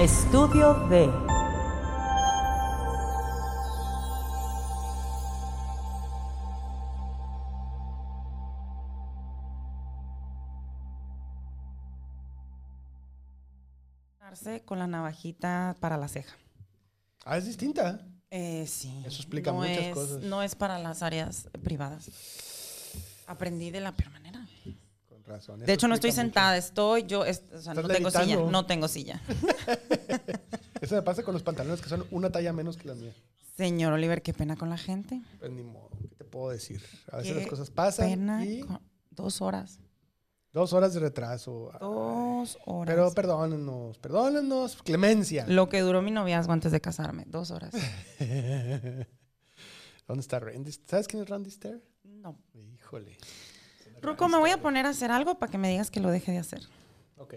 Estudio D. con la navajita para la ceja. Ah, es distinta. Eh, sí. Eso explica No muchas es- cosas. No es para las áreas privadas. Aprendí de la peor manera. Razón. De hecho, no estoy sentada, estoy yo, es- o sea, no tengo silla, no tengo silla. Eso me pasa con los pantalones que son una talla menos que la mía. Señor Oliver, qué pena con la gente. Pues ni modo, ¿qué te puedo decir? A veces Qué las cosas pasan Pena y con- dos horas. dos horas de retraso. Dos horas. Pero perdónenos, perdónenos, clemencia. Lo que duró mi noviazgo antes de casarme, dos horas. ¿Dónde está Randy? ¿Sabes quién es Randy Stair? No. Híjole. Ruco, me voy a poner a hacer algo para que me digas que lo deje de hacer. Ok.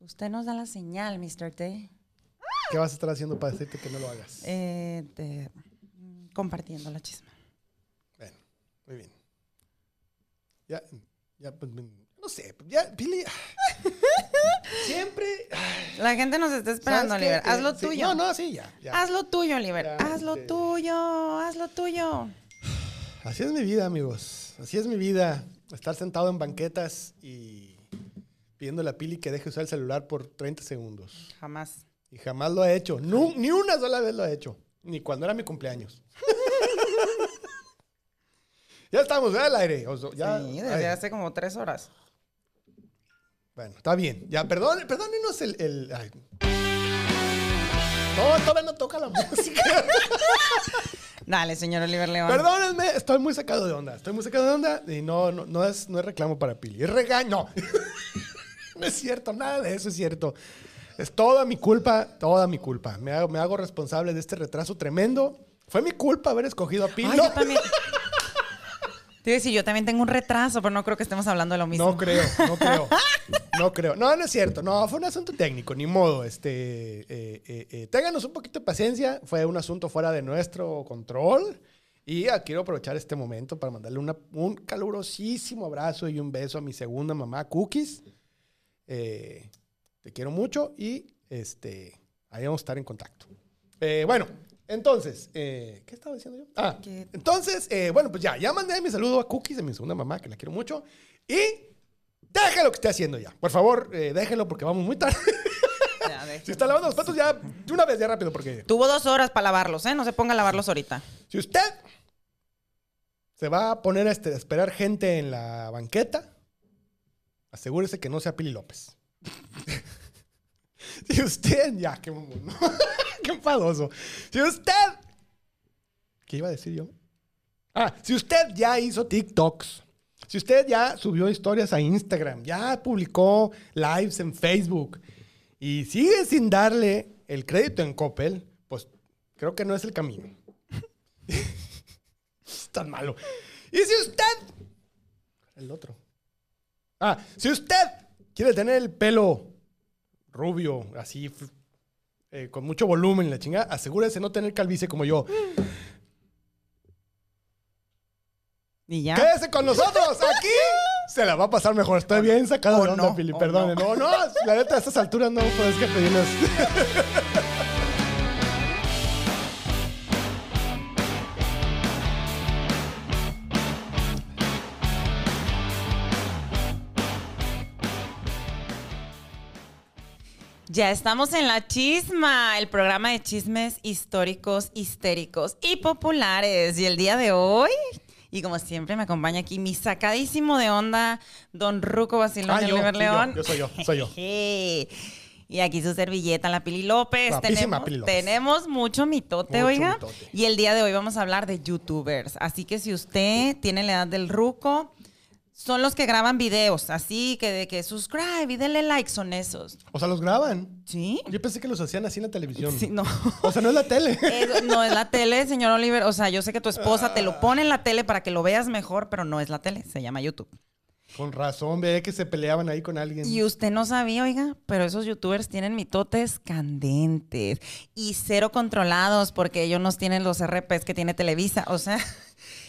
Usted nos da la señal, Mr. T. ¿Qué vas a estar haciendo para decirte que no lo hagas? Eh, te- mm, compartiendo la chisma. Bueno, muy bien. Ya, ya, pues, no sé, ya, Pili. Siempre. La gente nos está esperando. Oliver. Haz lo Eh, sí, tuyo. No, no, sí, ya. ya. Haz lo tuyo, Oliver. Haz lo tuyo. Haz lo tuyo. Así es mi vida, amigos. Así es mi vida. Estar sentado en banquetas y pidiéndole a Pili que deje usar el celular por 30 segundos. Jamás. Y jamás lo ha hecho. Nu- ni una sola vez lo ha hecho. Ni cuando era mi cumpleaños. ya estamos al aire. O sea, ya- sí, desde hace como tres horas. Bueno, está bien. Ya, perdón, perdónenos el... el- ay. No, todavía no toca la música. Dale, señor Oliver León. Perdónenme, estoy muy sacado de onda. Estoy muy sacado de onda y no, no, no, es, no es reclamo para Pili. Es regaño. No. es cierto, nada de eso es cierto. Es toda mi culpa, toda mi culpa. Me hago, me hago responsable de este retraso tremendo. Fue mi culpa haber escogido a Pili. Ay, No, yo también. Te iba a decir, yo también tengo un retraso, pero no creo que estemos hablando de lo mismo. no creo, no creo. No creo. No, no es cierto. No, fue un asunto técnico, ni modo. Este, eh, eh, eh, ténganos un poquito de paciencia. Fue un asunto fuera de nuestro control. Y ah, quiero aprovechar este momento para mandarle una- un calurosísimo abrazo y un beso a mi segunda mamá, Cookies. Eh, te quiero mucho y este, ahí vamos a estar en contacto. Eh, bueno, entonces, eh, ¿qué estaba diciendo yo? Ah, entonces, eh, bueno, pues ya, ya mandé mi saludo a Cookies, a mi segunda mamá, que la quiero mucho. Y déjelo que esté haciendo ya. Por favor, eh, déjelo porque vamos muy tarde. Ya, si está lavando los platos, ya de una vez, ya rápido, porque Tuvo dos horas para lavarlos, ¿eh? No se ponga a lavarlos ahorita. si usted se va a poner a, este- a esperar gente en la banqueta, asegúrese que no sea Pili López. si usted, ya, qué mamón, ¿no? qué enfadoso. Si usted, ¿qué iba a decir yo? Ah, si usted ya hizo TikToks, si usted ya subió historias a Instagram, ya publicó lives en Facebook y sigue sin darle el crédito en Coppel, pues creo que no es el camino. es tan malo. Y si usted... El otro. Ah, si usted quiere tener el pelo rubio, así, eh, con mucho volumen, la chingada, asegúrese no tener calvicie como yo. Y ya. Quédese con nosotros aquí. Se la va a pasar mejor. Estoy bien sacado de onda, no, Pili. o Perdone. No. no, la neta, a estas alturas no puedes que pedirnos. Ya estamos en La Chisma, el programa de chismes históricos, histéricos y populares. Y el día de hoy, y como siempre, me acompaña aquí mi sacadísimo de onda, don Ruco Basilón Ah, Oliver yo, León. yo soy yo, soy yo. Y aquí su servilleta, la Pili López. Tenemos, Pili López. tenemos mucho mitote, Mucho oiga. mitote. Y el día de hoy vamos a hablar de youtubers. Así que si usted tiene la edad del Ruco, son los que graban videos. Así que de que subscribe y denle like, son esos. O sea, los graban. ¿Sí? Yo pensé que los hacían así en la televisión. Sí, no. O sea, no es la tele. No es la tele, señor Oliver. O sea, yo sé que tu esposa te lo pone en la tele para que lo veas mejor, pero no es la tele. Se llama YouTube. Con razón, ve que se peleaban ahí con alguien. Y usted no sabía, oiga, pero esos youtubers tienen mitotes candentes y cero controlados porque ellos no tienen los RPs que tiene Televisa. O sea,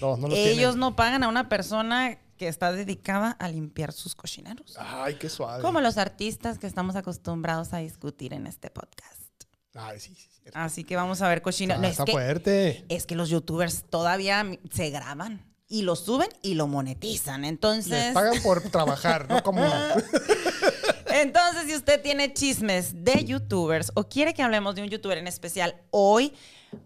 No, no los ellos tienen. no pagan a una persona que está dedicada a limpiar sus cochineros. Ay, qué suave. Como los artistas que estamos acostumbrados a discutir en este podcast. Ay, sí, sí. sí. Así que vamos a ver cochineros. Ah, No, está es, que, fuerte. es que los youtubers todavía se graban y lo suben y lo monetizan. Entonces, Les pagan por trabajar, ¿no? Como... entonces si usted tiene chismes de youtubers o quiere que hablemos de un youtuber en especial hoy,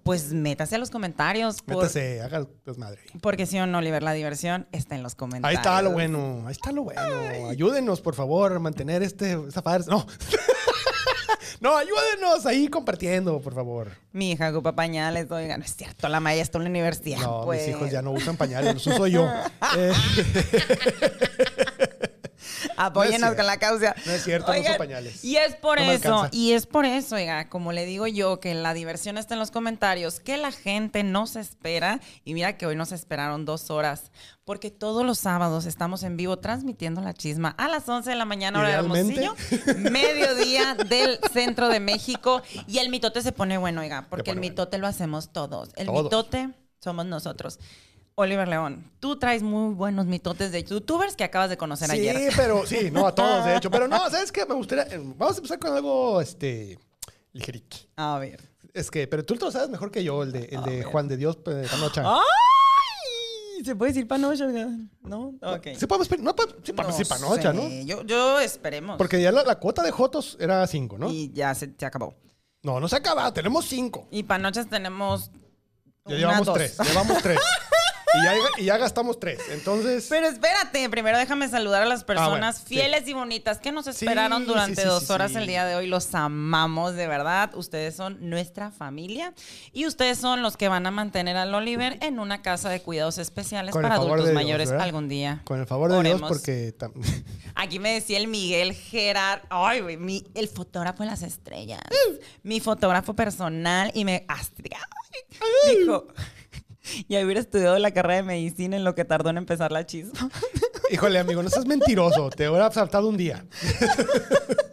pues métase a los comentarios. por- Métase, haga desmadre. porque si o no, Oliver, la diversión está en los Ahí comentarios. está lo bueno, ahí está lo bueno. Ayúdenos, por favor, a mantener este, esta farsa. No. no, ayúdenos ahí compartiendo, por favor. Mi hija ocupa pañales, oiga, no es cierto, la Maya está en la universidad. No, pues. mis hijos ya no usan pañales, los uso yo. Eh, Apóyenos No con la causa. No es cierto, no uso Oigan, pañales. Y es por No eso, y es por eso, oiga, como le digo yo, que la diversión está en los comentarios, que la gente no se espera. Y mira que hoy nos esperaron dos horas, porque todos los sábados estamos en vivo transmitiendo la chisma a las 11 de la mañana, hora de. Hermosillo, mediodía del centro de México. Y el mitote se pone bueno, oiga, porque el bueno. mitote lo hacemos todos. El Todos. mitote somos nosotros. Oliver León, tú traes muy buenos mitotes de youtubers que acabas de conocer sí, ayer. pero sí, no a todos, de hecho. Pero no, ¿sabes qué? Me gustaría. eh, Vamos a empezar con algo, este. ligerito. A ver. Es que, pero tú lo sabes mejor que yo, el de, el de. Juan de Dios eh, Panocha. ¡Ay! ¿Se puede decir panocha? ¿No? Ok. Sí, podemos pedir- no, sí, podemos decir Panocha, sé. ¿no? Yo, yo esperemos. Porque ya la, la cuota de Jotos era cinco, ¿no? Y ya se, se acabó. No, no se acaba, tenemos cinco. Y panochas tenemos. Ya una, llevamos dos. tres, llevamos tres. y, ya, y ya gastamos tres. Entonces, Pero espérate, primero déjame saludar a las personas Ah, bueno, sí. fieles y bonitas que nos Sí, esperaron durante sí, dos horas el día de hoy. Los amamos de verdad. Ustedes son nuestra familia y ustedes son los que van a mantener al Oliver en una casa de cuidados especiales Con para adultos Dios, mayores ¿verdad? algún día. con el favor de Oremos. Dios, porque Aquí me decía el Miguel Gerard, ay, güey, mi- el fotógrafo de las estrellas, mi fotógrafo personal y me astria. Dijo, ya hubiera estudiado la carrera de medicina en lo que tardó en empezar la chisma. híjole, amigo, no seas mentiroso. Te hubiera saltado un día.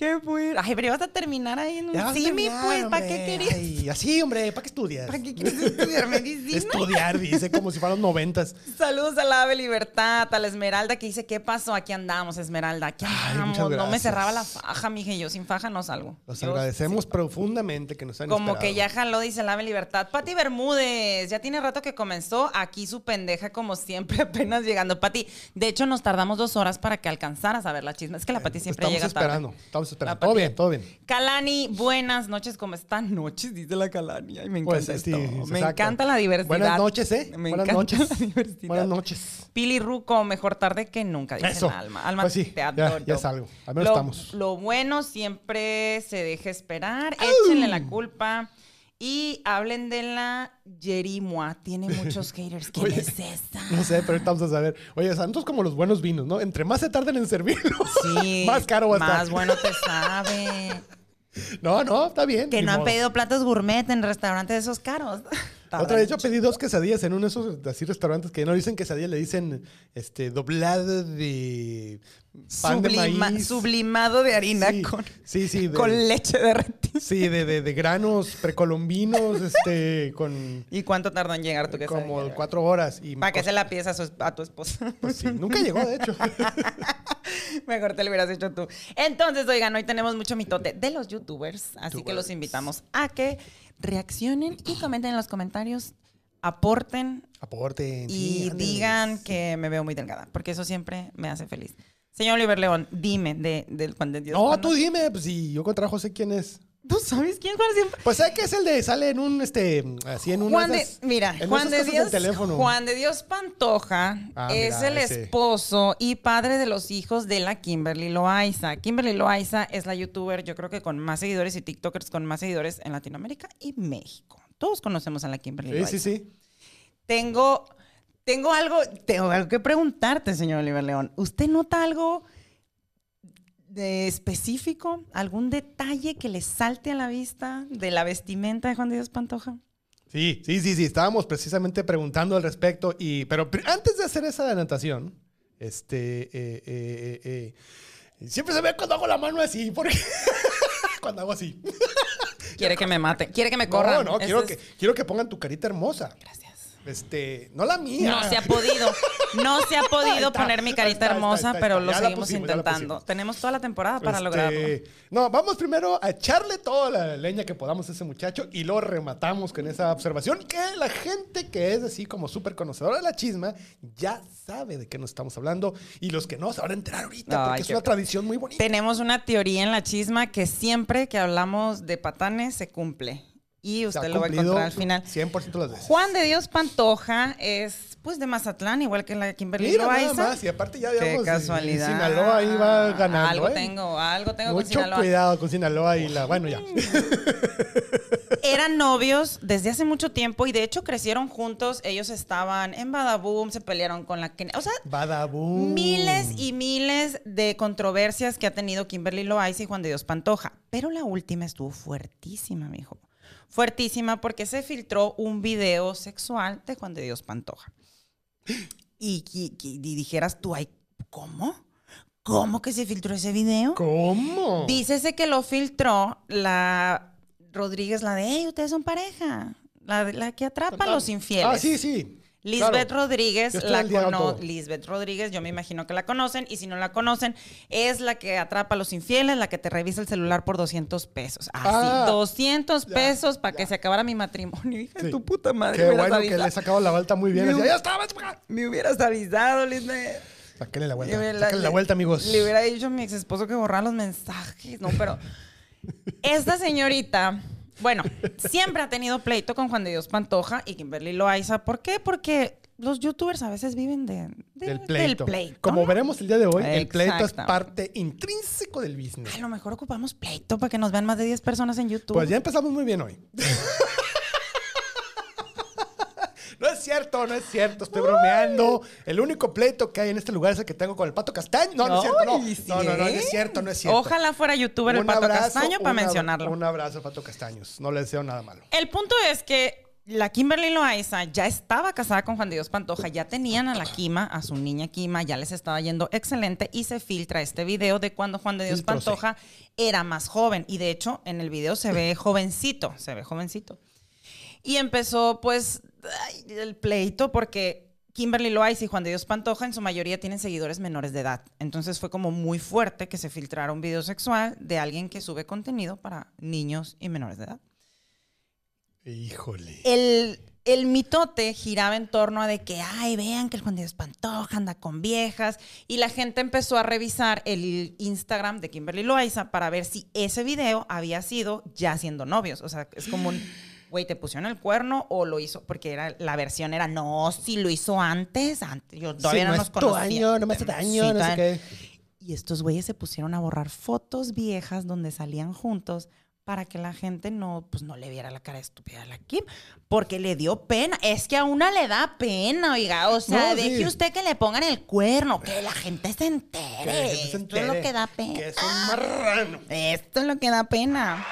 ¿Qué fue? Ay, pero ibas a terminar ahí en un simi, pues, ¿para qué querías? Ay, así, hombre, ¿para qué estudias? ¿Para qué quieres estudiar medicina? Estudiar, dice, como si fueran los noventas. Saludos a la Ave Libertad, a la Esmeralda que dice, ¿qué pasó? Aquí andamos, Esmeralda, aquí Ay, andamos. muchas no me cerraba la faja, mije, yo sin faja no salgo. Los Yo agradecemos profundamente que nos han Como esperado. que ya jaló, dice la Ave Libertad. Pati Bermúdez, ya tiene rato que comenzó. Aquí su pendeja, como siempre, apenas llegando. Pati, de hecho, nos tardamos dos horas para que alcanzaras a ver la chisma. Es que la Pati siempre estamos llega esperando, tarde. estamos Todo bien, todo bien. Calani, buenas noches, ¿cómo están? Noches, dice la Calani. Ay, me encanta Pues, sí, esto. exacto. Me encanta la diversidad. Buenas noches, ¿eh? Me Buenas encanta noches. la diversidad. Buenas noches. Pili Ruco, mejor tarde que nunca, dice Eso. alma. Alma, Pues sí, te ya- adoro. ya es algo. Al menos lo, estamos. Lo bueno siempre se deja esperar. Échenle la culpa. Y hablen de la Yerimua. Tiene muchos haters. ¿Quién Oye, es esa? No sé, pero ahorita vamos a saber. Oye, Santos como los buenos vinos, ¿no? Entre más se tarden en servirlo, Sí, más caro va a estar. Más bueno te sabe. No, no, está bien. Que no han pedido platos gourmet en restaurantes de esos caros. Otra vez yo pedí dos quesadillas en uno de esos así restaurantes que no dicen quesadilla, le dicen este doblada de pan de maíz. sublimado de harina Sí, con, sí, sí, de- con leche derretida. Sí, de, de, de granos precolombinos, este, con ¿Y cuánto tardó en llegar tu quesadilla? como cuatro horas. Y ¿Para qué cos- se la pides a, su- a tu esposa? pues sí, nunca llegó, de hecho. Mejor te lo hubieras hecho tú. Entonces, oigan, hoy tenemos mucho mitote de los youtubers, así que los invitamos a que reaccionen y comenten en los comentarios, aporten Aporten. y digan que me veo muy delgada, porque eso siempre me hace feliz. Señor Oliver León, dime de, del Juan de Dios. No, ¿cuándo? tú dime, pues si yo contra sé quién es. ¿Tú sabes quién Juan siempre? Pues sé que es el de sale en un este así en una Juan de, esas- mira, Juan de Dios. Juan de Dios Pantoja Ah, es mira, el ese. esposo y padre de los hijos de la Kimberly Loaiza. Kimberly Loaiza es la youtuber, yo creo que con más seguidores y TikTokers con más seguidores en Latinoamérica y México. Todos conocemos a la Kimberly Sí, Loaiza. sí, sí. Tengo, tengo algo, tengo algo que preguntarte, señor Oliver León. ¿Usted nota algo de específico? ¿Algún detalle que le salte a la vista de la vestimenta de Juan de Dios Pantoja? Sí, sí, sí, sí. Estábamos precisamente preguntando al respecto. Y, pero antes de hacer esa anotación, este, eh, eh, eh, eh, siempre se ve cuando hago la mano así, porque cuando hago así. Quiere que me mate, quiere que me corran. No, no, quiero es- que, quiero que pongan tu carita hermosa. Gracias. Este, no la mía. No se ha podido. No se ha podido está, poner mi carita está, hermosa, está. pero lo seguimos pusimos, intentando. Tenemos toda la temporada para Este, lograrlo. No, vamos primero a echarle toda la leña que podamos a ese muchacho y lo rematamos con esa observación que la gente que es así como súper conocedora de la chisma ya sabe de qué nos estamos hablando y los que no se van a enterar ahorita porque es una tradición muy bonita. Tenemos una teoría en la chisma que siempre que hablamos de patanes se cumple. Y usted lo va a encontrar al final. 100% las veces. Juan de Dios Pantoja es pues de Mazatlán, igual que la Kimberly Mira nada Loaiza. más, y aparte ya Qué digamos, casualidad. Sinaloa ahí va ganando. Algo ¿eh? tengo, algo tengo con Mucho Sinaloa. cuidado con Sinaloa y la. Bueno, ya. Eran novios desde hace mucho tiempo y de hecho crecieron juntos. Ellos estaban en Badaboom, se pelearon con la O sea, Badabum. miles y miles de controversias que ha tenido Kimberly Loaiza y Juan de Dios Pantoja. Pero la última estuvo fuertísima, mijo. Fuertísima porque se filtró un video sexual de Juan de Dios Pantoja. Y, y- y dijeras tú, ay, ¿cómo? ¿Cómo que se filtró ese video? ¿Cómo? Dícese que lo filtró la Rodríguez, la de, hey, ustedes son pareja. La, la que atrapa a los infieles. Ah, sí, sí. Lisbeth Claro. Rodríguez la cono-. Lisbeth Rodríguez, yo me imagino que la conocen, y si no la conocen, es la que atrapa a los infieles, la que te revisa el celular por 200 pesos. Así, Ah, 200 ya, pesos para que se acabara mi matrimonio. Hija Sí. tu puta madre. Qué me bueno que avisado. le he sacado la vuelta muy bien. Así, ya estaba. Me hubieras avisado, Lisbeth. Sáquenle la Le vuelta. Sáquenle la le- vuelta, amigos. Le hubiera dicho a mi ex esposo que borrara los mensajes, no, pero esta señorita, bueno, siempre ha tenido pleito con Juan de Dios Pantoja y Kimberly Loaiza. ¿Por qué? Porque los youtubers a veces viven de, de- Del pleito. del pleito, Como veremos el día de hoy, el pleito es parte intrínseco del business. A lo mejor ocupamos pleito para que nos vean más de 10 personas en YouTube. Pues ya empezamos muy bien hoy. No es cierto, no es cierto, estoy bromeando. El único pleito que hay en este lugar es el que tengo con el Pato Castaño. No, no es cierto, no. No, no, no, no es cierto, no es cierto. Ojalá fuera youtuber el Pato abrazo, Castaño para mencionarlo. Un abrazo, Pato Castaños. No le deseo nada malo. El punto es que la Kimberly Loaiza ya estaba casada con Juan de Dios Pantoja, ya tenían a la Kima, a su niña Kima, ya les estaba yendo excelente y se filtra este video de cuando Juan de Dios. Pantoja era más joven y de hecho en el video se ve jovencito, se ve jovencito. Y empezó pues el pleito porque Kimberly Loaiza y Juan de Dios Pantoja en su mayoría tienen seguidores menores de edad. Entonces fue como muy fuerte que se filtrara un video sexual de alguien que sube contenido para niños y menores de edad Híjole. el, el mitote giraba en torno a de que, ay, vean que el Juan Dios Pantoja anda con viejas. Y la gente empezó a revisar el Instagram de Kimberly Loaiza para ver si ese video había sido ya siendo novios. O sea, es como un, güey, te pusieron el cuerno o lo hizo, porque era, la versión era, no, si lo hizo antes, antes. Yo todavía Sí, no no nos conocía. año, no me hace daño, Sí, no sé qué. Y estos güeyes se pusieron a borrar fotos viejas donde salían juntos para que la gente no, pues no le viera la cara estúpida a la Kim, porque le dio pena. Es que a una le da pena, oiga. O sea, No, deje sí. usted que le pongan el cuerno, que la gente se entere. Que gente se Esto es entere lo que da pena. Que es un marrano. Esto es lo que da pena.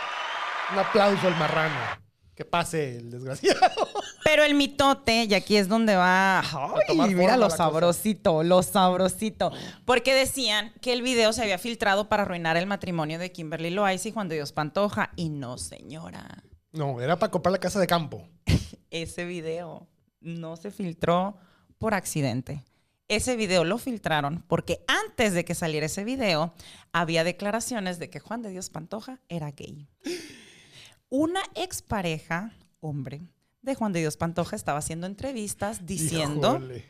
Un aplauso al marrano. Que pase el desgraciado. Pero el mitote, y aquí es donde va. Ay, mira lo cosa. sabrosito, lo sabrosito. Porque decían que el video se había filtrado para arruinar el matrimonio de Kimberly Loaiza y Juan de Dios Pantoja. Y no, señora. No, era para comprar la casa de campo. Ese video no se filtró por accidente. Ese video lo filtraron porque antes de que saliera ese video había declaraciones de que Juan de Dios Pantoja era gay. Una expareja, hombre, de Juan de Dios Pantoja estaba haciendo entrevistas diciendo Híjole.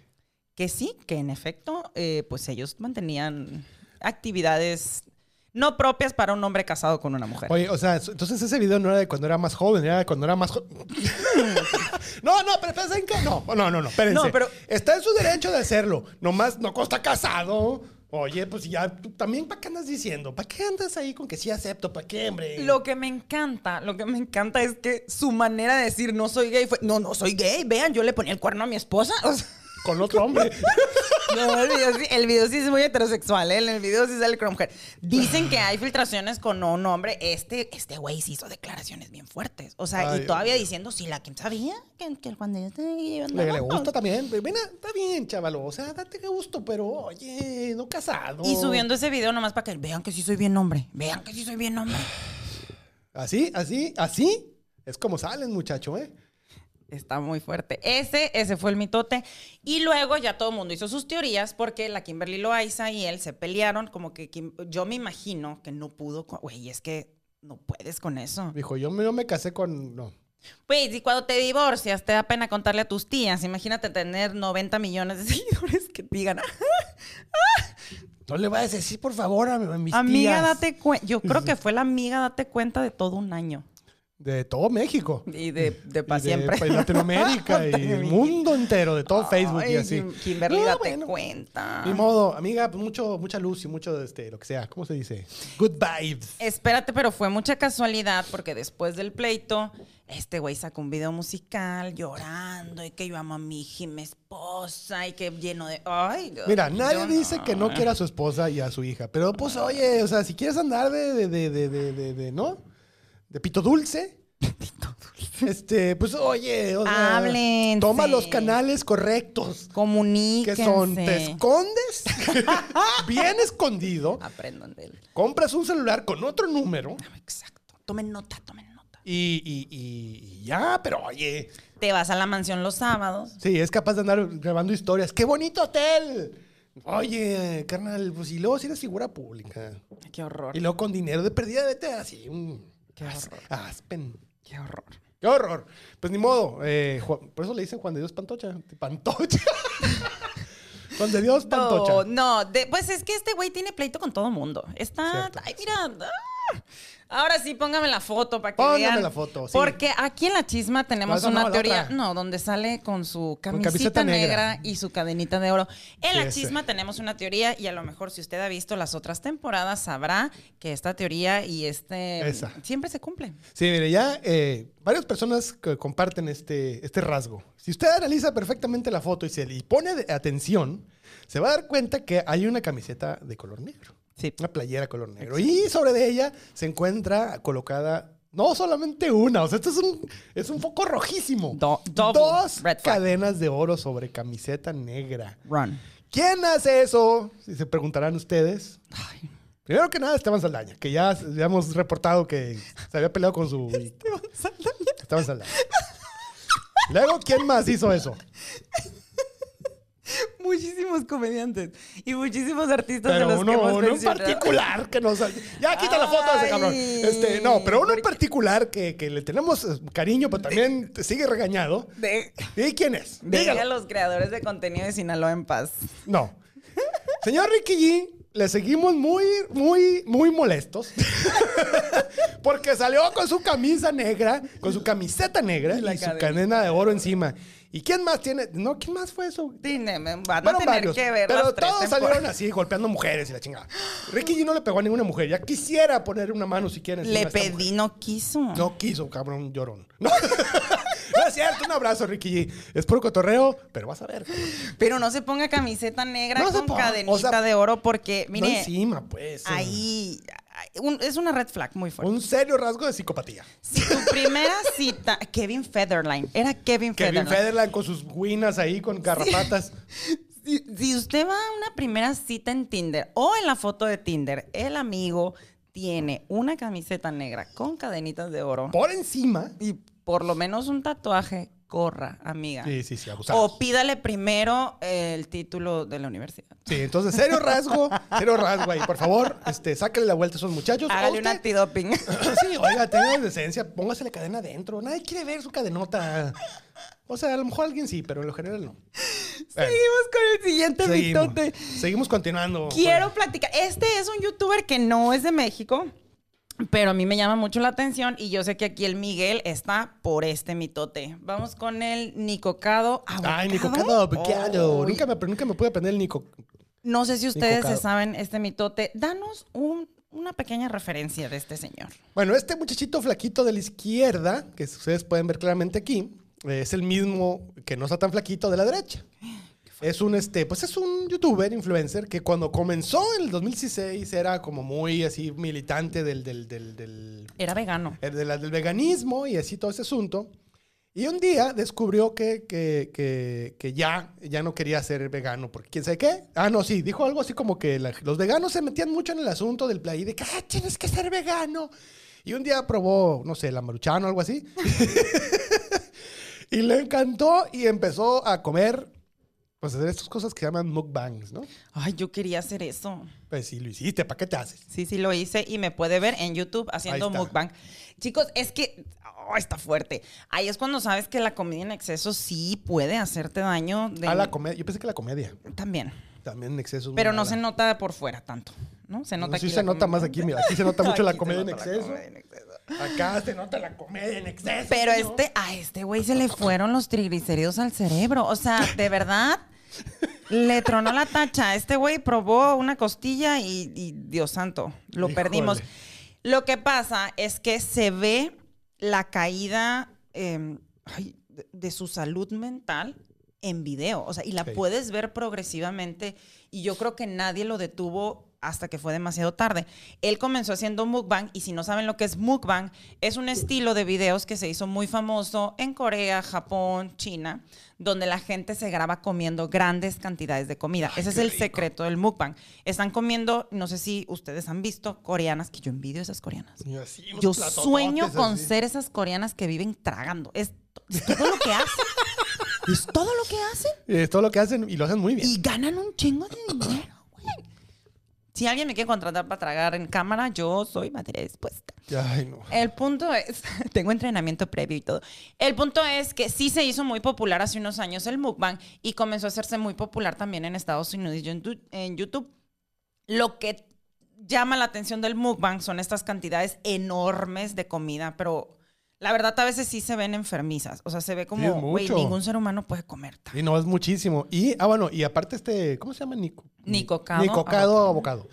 que sí, que en efecto, eh, pues ellos mantenían actividades no propias para un hombre casado con una mujer. Oye, o sea, entonces ese video no era de cuando era más joven, era de cuando era más joven. no, no, pero espérense que no. No, no, no, espérense. No, pero- Está en su derecho de hacerlo. Nomás no está casado. Oye, pues ya, tú también, ¿para qué andas diciendo? ¿Para qué andas ahí con que sí acepto? ¿Para qué, hombre? Lo que me encanta, lo que me encanta es que su manera de decir no soy gay fue, no, no soy gay, vean, yo le ponía el cuerno a mi esposa. O sea, Con otro hombre. no, el video, sí, el video sí es muy heterosexual, ¿eh? en el video sí sale con mujer. Dicen que hay filtraciones con un hombre. Este, este güey sí hizo declaraciones bien fuertes. O sea, Ay, y todavía Dios. diciendo, sí, la Kim sabía que, que el Juan de Dios le, le gusta también. Mira, está bien, chavalo. O sea, date gusto, pero oye, no casado. Y subiendo ese video nomás para que vean que sí soy bien hombre. Vean que sí soy bien hombre. Así, así, así. Es como salen, muchacho, ¿eh? Está muy fuerte. Ese, ese fue el mitote. Y luego ya todo el mundo hizo sus teorías porque la Kimberly Loaiza y él se pelearon. Como que Kim- yo me imagino que no pudo. Güey, es que no puedes con eso. Dijo, yo me, yo me casé con... No. Pues, y cuando te divorcias, te da pena contarle a tus tías. Imagínate tener 90 millones de seguidores que digan, No le vayas a decir, por favor, a, mis amiga, tías date cuenta. Yo creo que fue la amiga, date cuenta de todo un año. De todo México. Y de, de para de siempre. pa- Latinoamérica y el mundo entero, de todo Facebook y así. Kim- Kimberly, No, date bueno, cuenta. Ni modo, amiga, pues mucho, mucha luz y mucho, este, lo que sea. ¿Cómo se dice? Good vibes. Espérate, pero fue mucha casualidad porque después del pleito, este güey sacó un video musical llorando y que yo amo a mi hija y mi esposa y que lleno de... Ay, Mira, nadie dice que no no. quiera a su esposa y a su hija. Pero pues, oye, o sea, si quieres andar de, de, de, de, de, de- de- ¿no? De pito dulce. Este, pues oye, o sea, Háblense. toma los canales correctos. Que Comuníquense. son, te escondes, bien escondido, Aprendan de él. compras un celular con otro número Exacto. Tomen nota, tomen nota. y, y- y- y ya, pero oye, Te vas a la mansión los sábados. sí, es capaz de andar grabando historias. ¡Qué bonito hotel! Oye, carnal, pues y luego si eres figura pública. Qué horror. Y luego con dinero de pérdida, vete así. Un Qué as- horror. Aspen. Qué horror. ¡Qué horror! Pues ni modo. eh, Juan- por eso le dicen Juan de Dios Pantocha. Pantocha. Juan de Dios Pantocha. No, no, de- pues es que este güey tiene pleito con todo mundo. Está. Cierto. Ay, mira. ah. Ahora sí, póngame la foto para que Póngame vean. la foto, sí. Porque aquí en la chisma tenemos No, esa no, una teoría. No, donde sale con su Con camiseta, negra. negra. y su cadenita de oro. En Sí, la ese. chisma tenemos una teoría y a lo mejor si usted ha visto las otras temporadas sabrá que esta teoría y este Esa. siempre se cumple. Sí, mire, ya eh, varias personas que comparten este, este rasgo. Si usted analiza perfectamente la foto y se le pone atención, se va a dar cuenta que hay una camiseta de color negro. Sí. Una playera color negro. Y sobre de ella se encuentra colocada no solamente una, o sea, esto es un, es un foco rojísimo. Do- Dos cadenas de oro sobre camiseta negra. Run. ¿Quién hace eso? Si se preguntarán ustedes. Primero que nada, Esteban Saldaña, que ya, hemos reportado que se había peleado con su... Esteban Saldaña. Luego, ¿quién más hizo eso? Muchísimos comediantes y muchísimos artistas de los uno, que hemos uno en particular que nos... Ya quita la foto de ese cabrón. Este, no, pero uno en particular que, que le tenemos eh, cariño, pero también sigue regañado. De, ¿Y quién es? deje a Dígalo. los creadores de contenido de Sinaloa en paz. No. Señor Ricky G, le seguimos muy, muy, muy molestos. Porque salió con su camisa negra, con su camiseta negra Y y su cadena de oro encima. ¿Y quién más tiene? No, ¿quién más fue eso? Dime, me van a Fueron tener varios, que ver pero las tres todos temporadas. salieron así, golpeando mujeres y la chingada. Ricky G no le pegó a ninguna mujer. Ya quisiera poner una mano si quieren. Le pedí, no quiso. No quiso, cabrón, llorón. No. No es cierto, un abrazo, Ricky G. Es puro cotorreo, pero vas a ver. cabrón. Pero no se ponga camiseta negra No se con ponga, cadenita sea, de oro porque, no mire, encima, pues. eh. ahí un- es una red flag muy fuerte. Un serio rasgo de psicopatía. Si tu primera cita, Kevin Federline, era Kevin, Kevin Federline. Federline con sus guinas ahí, con garrapatas. Si, si usted va a una primera cita en Tinder o en la foto de Tinder, el amigo tiene una camiseta negra con cadenitas de oro Por encima. y por lo menos un tatuaje, corra, amiga. Sí, sí, sí, abusado. O pídale primero el título de la universidad. Sí, entonces, serio rasgo, serio rasgo ahí. Por favor, este, sáquenle la vuelta a esos muchachos. Hágale un antidoping. Sí, oiga, tenga decencia, póngase la cadena adentro. Nadie quiere ver su cadenota. O sea, a lo mejor alguien sí, pero en lo general no. Bueno, Seguimos con el siguiente seguimos, mitote. seguimos continuando. Quiero platicar. Este es un youtuber que no es de México, pero a mí me llama mucho la atención y yo sé que aquí el Miguel está por este mitote. Vamos con el Nicocado. Ay, Nico ¿Avocado? Cado, Ay. Nunca me, nunca me pude aprender el Nico. No sé si ustedes Nicocado. se saben este mitote. Danos un- una pequeña referencia de este señor. Bueno, este muchachito flaquito de la izquierda, que ustedes pueden ver claramente aquí, es el mismo que no está tan flaquito de la derecha. Es un, este, pues es un youtuber, influencer, que cuando comenzó en el 2016 era como muy así militante del, del, del, del, Era vegano. eh, de la- del veganismo y así todo ese asunto. Y un día descubrió que, que, que, que ya, ya no quería ser vegano, porque quién sabe qué. Ah, no, sí, dijo algo así como que la- los veganos se metían mucho en el asunto del play, de que ah, tienes que ser vegano. Y un día probó, no sé, la maruchan o algo así. Y le encantó y empezó a comer, pues hacer estas cosas que se llaman mukbangs, ¿no? Ay, yo quería hacer eso. Pues sí, lo hiciste, ¿para qué te haces? Sí, sí lo hice y me puede ver en YouTube haciendo mukbang. Chicos, es que oh, está fuerte. Ahí es cuando sabes que la comida en exceso sí puede hacerte daño. de- A la comedia. Yo pensé que la comedia. También. También en exceso. Pero no mala. se nota por fuera tanto, ¿no? Se nota sí aquí se la nota más aquí, mira. Aquí se nota mucho la se comedia en exceso. Acá se nota la comedia en exceso. Pero este, a este güey se le fueron los triglicéridos al cerebro. O sea, de verdad, le tronó la tacha. Este güey probó una costilla y, y, Dios santo, lo Híjole. perdimos. Lo que pasa es que se ve la caída eh, ay, de, de su salud mental en video. O sea, y la Sí. puedes ver progresivamente. Y yo creo que nadie lo detuvo hasta que fue demasiado tarde. Él comenzó haciendo mukbang y si no saben lo que es mukbang, es un estilo de videos que se hizo muy famoso en Corea, Japón, China, donde la gente se graba comiendo grandes cantidades de comida. Ese es el rico. secreto del mukbang. Están comiendo, no sé si ustedes han visto, coreanas, que yo envidio esas coreanas. Así, Yo sueño con así. ser esas coreanas que viven tragando. Es, es todo lo que hacen. Es todo lo que hacen. Es todo lo que hacen y lo hacen muy bien. Y ganan un chingo de dinero. Si alguien me quiere contratar para tragar en cámara, yo soy materia dispuesta. Ay, no. El punto es, tengo entrenamiento previo y todo. El punto es que sí se hizo muy popular hace unos años el mukbang y comenzó a hacerse muy popular también en Estados Unidos y en YouTube. Lo que llama la atención del mukbang son estas cantidades enormes de comida, pero la verdad a veces sí se ven enfermizas. O sea, se ve Sí, como, güey, mucho. ningún ser humano puede comer. Y no, es muchísimo. Y, ah, bueno, y aparte este, ¿cómo se llama? Nico. Nicocado Nicocado abocado.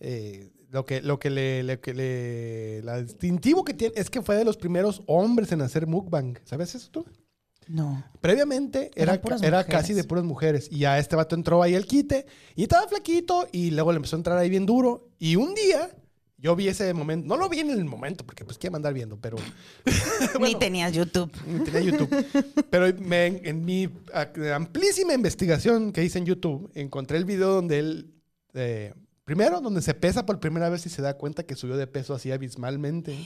Eh, lo que, lo que le, le- que le- la distintivo que tiene es que fue de los primeros hombres en hacer mukbang. ¿Sabes eso tú? No. Previamente era, era casi de puras mujeres. Y ya este vato entró ahí al quite y estaba flaquito y luego le empezó a entrar ahí bien duro. Y un día yo vi ese momento, no lo vi en el momento porque pues qué mandar viendo, pero Ni tenías YouTube. ni tenía YouTube. Pero me- en mi amplísima investigación que hice en YouTube, encontré el video donde él, eh, primero, donde se pesa por primera vez y se da cuenta que subió de peso así abismalmente.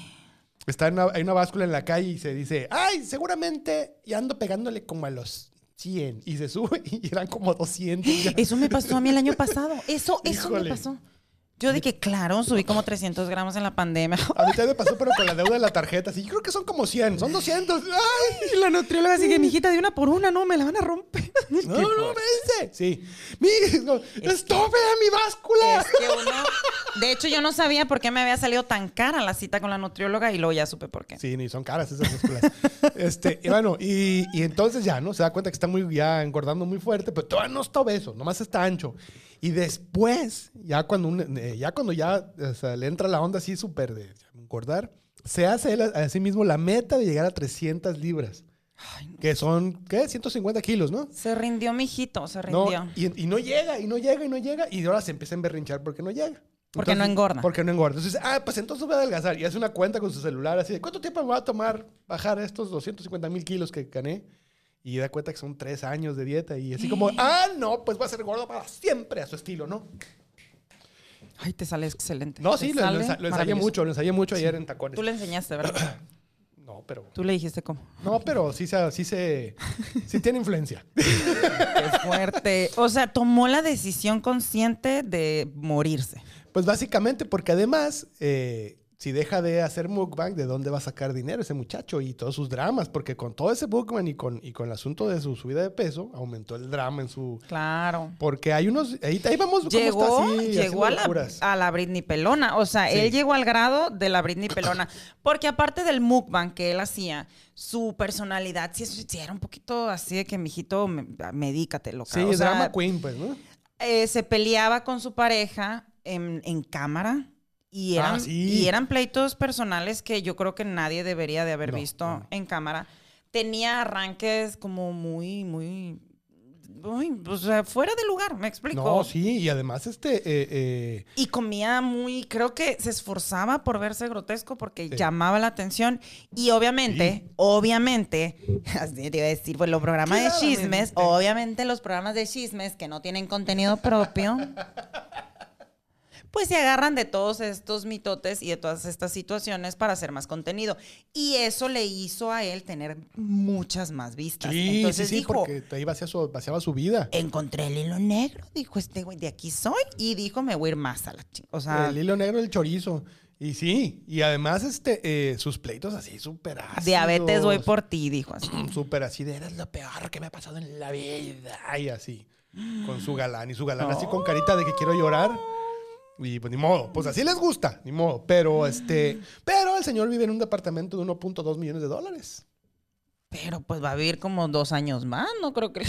Está en una, hay una báscula en la calle y se dice, ay, seguramente y ando pegándole como a los 100. Y se sube y eran como 200. ya. Eso me pasó a mí el año pasado. Eso, eso me pasó. Yo que, claro, subí como 300 gramos en la pandemia. A mí también me pasó, pero con la deuda de la tarjeta. Sí, yo creo que son como 100, son 200. ¡Ay! Y la nutrióloga así que, mijita, de una por una, no, me la van a romper. No, no, me dice. Sí. Mi, no, ¡Estope mi báscula! Es que uno... De hecho, yo no sabía por qué me había salido tan cara la cita con la nutrióloga y luego ya supe por qué. Sí, ni son caras esas básculas. este, y bueno, y, y entonces ya, ¿no? Se da cuenta que está muy, ya engordando muy fuerte, pero todavía no está obeso, nomás está ancho. Y después, ya cuando, un- eh, ya, cuando ya o sea, le entra la onda así súper de engordar, se hace él a, sí mismo la meta de llegar a 300 libras. Que son, ¿qué? 150 kilos, ¿no? Se rindió, mijito, se No, rindió. y, y no llega, y no llega, y no llega. Y ahora se empieza a emberrinchar porque no llega. Porque no engorda. Porque no engorda. Entonces, ah, pues entonces voy a adelgazar. Y hace una cuenta con su celular así de, ¿cuánto tiempo me va a tomar bajar estos 250 mil kilos que gané? Y da cuenta que son tres años de dieta. Y así como, ah, no, pues va a ser gordo para siempre a su estilo, ¿no? Ay, te sale excelente. No, sí, lo, lo ensa- lo ensayé mucho, lo ensayé mucho ayer en tacones. Tú le enseñaste, ¿verdad? No, pero... Tú le dijiste cómo. No, pero sí se, sí se, sí tiene influencia. Qué fuerte. O sea, tomó la decisión consciente de morirse. Pues básicamente porque además, eh, si deja de hacer mukbang, ¿de dónde va a sacar dinero ese muchacho? Y todos sus dramas, porque con todo ese mukbang y con, y con el asunto de su subida de peso, aumentó el drama en su... Claro. Porque hay unos... Ahí, ahí vamos... cómo Llegó, está así, llegó a la, a la Britney Pelona. O sea, Sí. él llegó al grado de la Britney Pelona. Porque aparte del mukbang que él hacía, su personalidad sí, sí era un poquito así de que, mijito, me- medícate, loca. Sí, o sea, drama queen, pues, ¿no? eh, se peleaba con su pareja en, en cámara. Y eran, Ah, sí. y eran pleitos personales que yo creo que nadie debería de haber No, visto no. en cámara. Tenía arranques como muy, muy, muy, o sea, fuera de lugar, me explico. No, sí, y además este... eh, eh, Y comía muy, creo que se esforzaba por verse grotesco porque Sí. llamaba la atención. Y obviamente, obviamente, así te iba a decir, pues los programas de chismes, obviamente los programas de chismes que no tienen contenido propio, pues se agarran de todos estos mitotes y de todas estas situaciones para hacer más contenido. Y eso le hizo a él tener muchas más vistas. Sí, Entonces sí, sí, dijo, porque ahí vaciaba su, vaciaba su vida. encontré el hilo negro, dijo este güey, de aquí soy. Y dijo, me voy a ir más a la chingada. O sea, el hilo negro del chorizo. Y sí, y además este, eh, sus pleitos así súper ácidos. diabetes voy por ti, dijo así. Súper así de, eres lo peor que me ha pasado en la vida. Y así, con su galán. Y su galán así con carita de que quiero llorar. Y pues ni modo, pues así les gusta, ni modo. Pero este, pero el señor vive en un departamento de 1.2 millones de dólares. Pero pues va a vivir como dos años más, no creo que... ¡Ay,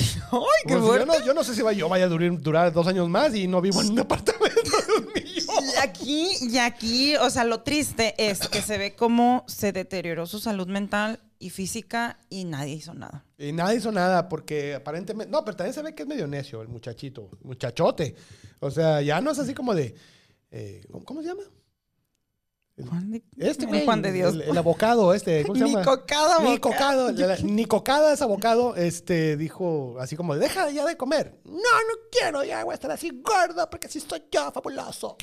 qué Pues, yo, no, yo no sé si va- yo vaya a durar, durar dos años más y no vivo en un departamento de un millón. Y aquí, y aquí, o sea, lo triste es que se ve cómo se deterioró su salud mental y física y nadie hizo nada. Y nadie hizo nada porque aparentemente. No, pero también se ve que es medio necio el muchachito, muchachote. O sea, ya no es así como de. Eh, ¿cómo, se llama? Juan de, Este güey. Juan de Dios. El, el abocado, este. ¿Cómo se llama? Nicocado, Ni abocado. cocado. la- Ni cocada es abocado. Este dijo así como: Deja ya de comer. No, no quiero, ya voy a estar así gordo porque así estoy yo, fabuloso.